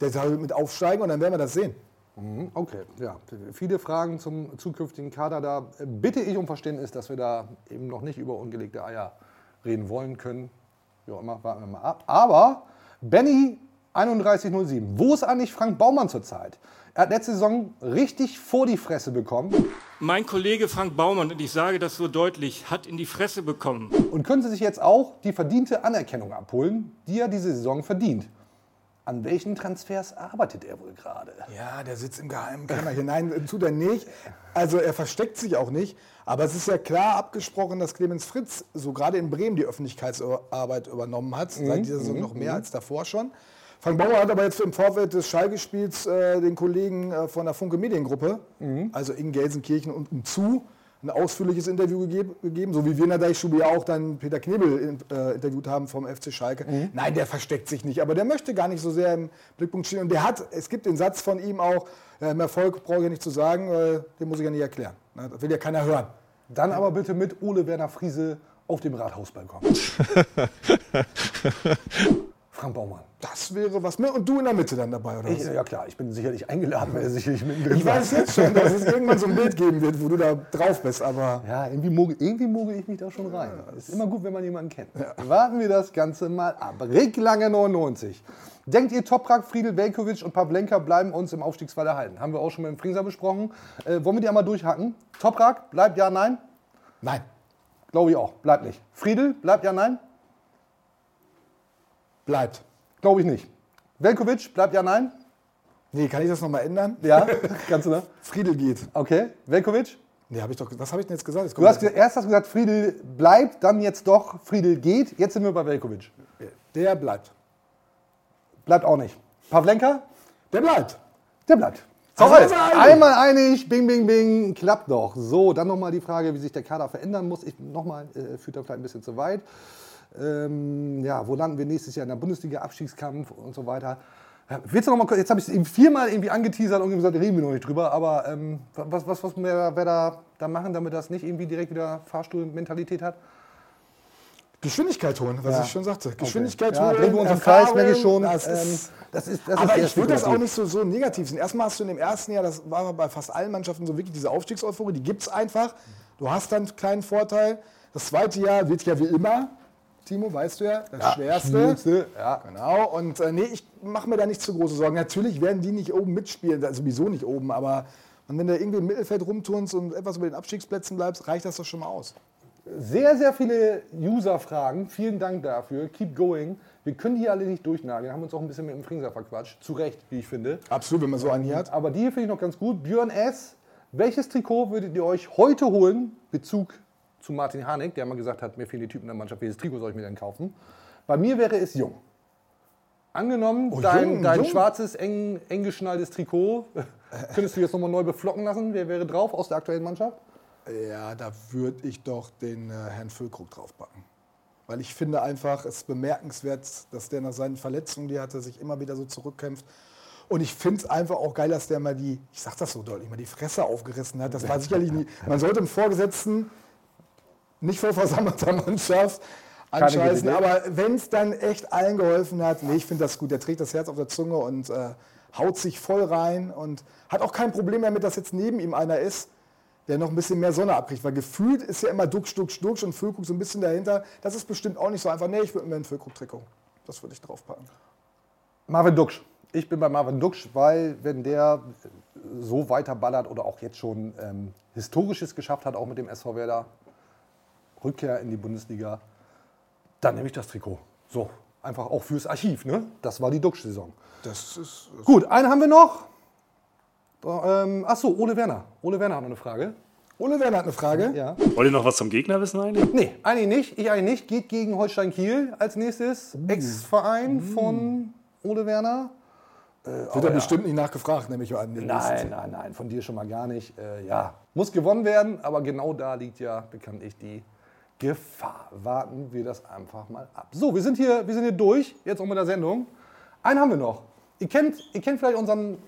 der soll mit aufsteigen und dann werden wir das sehen. Mhm, Okay, ja. Viele Fragen zum zukünftigen Kader. Da bitte ich um Verständnis, dass wir da eben noch nicht über ungelegte Eier reden wollen können. Auch immer, warten wir mal ab. Aber Benny 3107, wo ist eigentlich Frank Baumann zurzeit? Er hat letzte Saison richtig vor die Fresse bekommen. Mein Kollege Frank Baumann, und ich sage das so deutlich, hat in die Fresse bekommen. Und können Sie sich jetzt auch die verdiente Anerkennung abholen, die er diese Saison verdient? An welchen Transfers arbeitet er wohl gerade? Ja, der sitzt im geheimen Kämmerchen. Nein, tut er nicht. Also er versteckt sich auch nicht. Aber es ist ja klar abgesprochen, dass Clemens Fritz so gerade in Bremen die Öffentlichkeitsarbeit übernommen hat. Mhm, Seit dieser Saison mhm, noch mehr mhm. als davor schon. Frank Bauer hat aber jetzt im Vorfeld des Schalke-Spiels äh, den Kollegen äh, von der Funke Mediengruppe, Mhm. also in Gelsenkirchen und umzu, ein ausführliches Interview gegeb, gegeben, so wie wir Deichstube ja auch dann Peter Knebel äh, interviewt haben vom FC Schalke. Mhm. Nein, der versteckt sich nicht, aber der möchte gar nicht so sehr im Blickpunkt stehen. Und der hat, es gibt den Satz von ihm auch, äh, im Erfolg brauche ich ja nicht zu sagen, weil den muss ich ja nicht erklären. Das will ja keiner hören. Dann aber bitte mit Ole Werner Friese auf dem Rathausbalkon. Frank Baumann. Das wäre was mehr. Und du in der Mitte dann dabei, oder Ich, was? ja klar, ich bin sicherlich eingeladen, weil er sicherlich mittendrin Ich weiß jetzt schon, dass es irgendwann so ein Bild geben wird, wo du da drauf bist, aber. Ja, irgendwie mogel, irgendwie mogel ich mich da schon rein. Ist immer gut, wenn man jemanden kennt. Warten wir das Ganze mal ab. Rick Lange 99. Denkt ihr, Toprak, Friedel, Velkovic und Pavlenka bleiben uns im Aufstiegsfall erhalten? Haben wir auch schon mit dem Fringser besprochen. Äh, wollen wir die einmal durchhacken? Toprak, bleibt ja, nein? Nein. Glaube ich auch. Bleibt nicht. Friedel, bleibt ja, nein? Bleibt. Glaube ich nicht. Velkovic, bleibt ja, nein? Nee, kann ich das nochmal ändern? Ja, kannst du, ne? Friedel geht. Okay. Velkovic? Nee, hab ich doch, was habe ich denn jetzt gesagt? Jetzt Du hast gesagt, erst hast du gesagt, Friedel bleibt, dann jetzt doch, Friedel geht. Jetzt sind wir bei Velkovic. Der bleibt. Bleibt auch nicht. Pavlenka? Der bleibt. Der bleibt. So, So, also einmal einig, bing, bing, bing, klappt doch. So, dann nochmal die Frage, wie sich der Kader verändern muss. Ich, nochmal, äh, führt da vielleicht ein bisschen zu weit. Ähm, ja, wo landen wir nächstes Jahr in der Bundesliga, Abstiegskampf und so weiter. Ja, Willst du noch mal, jetzt habe ich es eben viermal irgendwie angeteasert und gesagt, reden wir noch nicht drüber, aber ähm, was, was, was wir wer da, da machen, damit das nicht irgendwie direkt wieder Fahrstuhlmentalität hat? Geschwindigkeit holen, was Ja. ich schon sagte. Geschwindigkeit Ja, holen. drehen wir uns im Kreis, merke ich schon. Das Ähm, ist, das ist- das ist aber eher ich würde das auch nicht so, so negativ sehen. Erstmal hast du in dem ersten Jahr, das war bei fast allen Mannschaften so wirklich diese Aufstiegseuphorie, die gibt es einfach. Du hast dann einen kleinen Vorteil. Das zweite Jahr wird ja wie immer, Timo, weißt du ja, das Ja, Schwerste. Schwierigste, ja. Genau. Und äh, nee, ich mache mir da nicht zu große Sorgen. Natürlich werden die nicht oben mitspielen, da- sowieso nicht oben, aber und wenn du irgendwie im Mittelfeld rumturnst und etwas über den Abstiegsplätzen bleibst, reicht das doch schon mal aus. Sehr, sehr viele User-Fragen. Vielen Dank dafür. Keep going. Wir können die alle nicht durchnageln. Haben uns auch ein bisschen mit dem Fringser verquatscht. Zu Recht, wie ich finde. Absolut, wenn man so einen hier hat. Aber die hier finde ich noch ganz gut. Björn S. Welches Trikot würdet ihr euch heute holen? Bezug zu Martin Harnik, der mal gesagt hat, mir fehlen die Typen in der Mannschaft. Welches Trikot soll ich mir denn kaufen? Bei mir wäre es jung. Angenommen, Oh, dein, jung, dein jung. schwarzes, eng, eng geschnalltes Trikot, könntest du jetzt nochmal neu beflocken lassen? Wer wäre drauf aus der aktuellen Mannschaft? Ja, da würde ich doch den äh, Herrn Füllkrug draufpacken. Weil ich finde einfach, es ist bemerkenswert, dass der nach seinen Verletzungen, die er hatte, sich immer wieder so zurückkämpft. Und ich finde es einfach auch geil, dass der mal die, ich sag das so deutlich, mal die Fresse aufgerissen hat. Das war sicherlich nie. Man sollte im Vorgesetzten nicht vor versammelter Mannschaft anscheißen. Aber wenn es dann echt allen geholfen hat, nee, ich finde das gut. Der trägt das Herz auf der Zunge und äh, haut sich voll rein und hat auch kein Problem damit, dass jetzt neben ihm einer ist, der noch ein bisschen mehr Sonne abkriegt. Weil gefühlt ist ja immer Duxch, Duxch, Duxch und Füllkrug so ein bisschen dahinter. Das ist bestimmt auch nicht so einfach. Nee, ich würde mir ein Füllkrug-Trikot. Das würde ich draufpacken. Marvin Duksch. Ich bin bei Marvin Duksch, weil wenn der so weiterballert oder auch jetzt schon ähm, Historisches geschafft hat, auch mit dem SV Werder, Rückkehr in die Bundesliga, dann nehme ich das Trikot. So, einfach auch fürs Archiv. Ne? Das war die Duksch-Saison. Das ist. Gut, einen haben wir noch. Ähm, achso, Ole Werner. Ole Werner hat noch eine Frage. Ole Werner hat eine Frage. Ja. Wollt ihr noch was zum Gegner wissen eigentlich? Nee, eigentlich nicht. Ich eigentlich nicht. Geht gegen Holstein Kiel als nächstes. Ex-Verein von Ole Werner. Äh, Wird er ja. bestimmt nicht nachgefragt, nehme ich an. Nein, nein, nein, von dir schon mal gar nicht. Äh, ja, muss gewonnen werden, aber genau da liegt ja bekanntlich die Gefahr. Warten wir das einfach mal ab. So, wir sind hier, wir sind hier durch, jetzt auch mit der Sendung. Einen haben wir noch. Ihr kennt, ihr kennt vielleicht unseren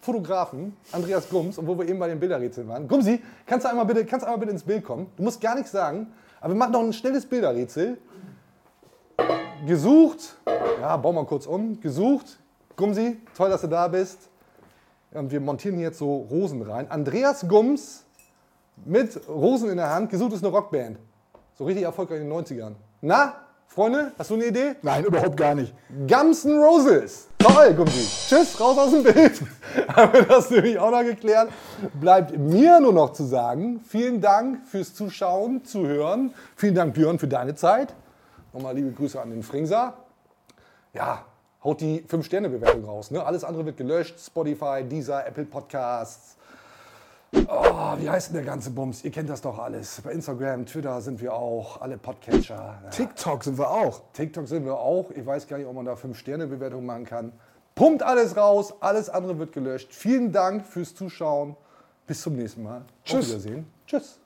Fotografen, Andreas Gums, und wo wir eben bei den Bilderrätseln waren. Gumsi, kannst du einmal bitte, kannst du einmal bitte ins Bild kommen? Du musst gar nichts sagen, aber wir machen noch ein schnelles Bilderrätsel. Gesucht, ja, bauen wir kurz um. Gesucht, Gumsi, toll, dass du da bist. Und wir montieren jetzt so Rosen rein. Andreas Gums mit Rosen in der Hand. Gesucht ist eine Rockband. So richtig erfolgreich in den 90ern. Na, Freunde, hast du eine Idee? Nein, überhaupt gar nicht. Guns N' Roses. Toll, Gumsi. Tschüss, raus aus dem Bild. Haben wir das nämlich auch noch geklärt. Bleibt mir nur noch zu sagen, vielen Dank fürs Zuschauen, Zuhören. Vielen Dank, Björn, für deine Zeit. Nochmal liebe Grüße an den Fringser. Ja, haut die 5-Sterne-Bewertung raus. Ne? Alles andere wird gelöscht. Spotify, Deezer, Apple Podcasts. Oh, wie heißt denn der ganze Bums? Ihr kennt das doch alles. Bei Instagram, Twitter sind wir auch. Alle Podcatcher. Ja. TikTok sind wir auch. TikTok sind wir auch. Ich weiß gar nicht, ob man da 5-Sterne-Bewertung machen kann. Pumpt alles raus. Alles andere wird gelöscht. Vielen Dank fürs Zuschauen. Bis zum nächsten Mal. Tschüss. Auf Wiedersehen. Tschüss.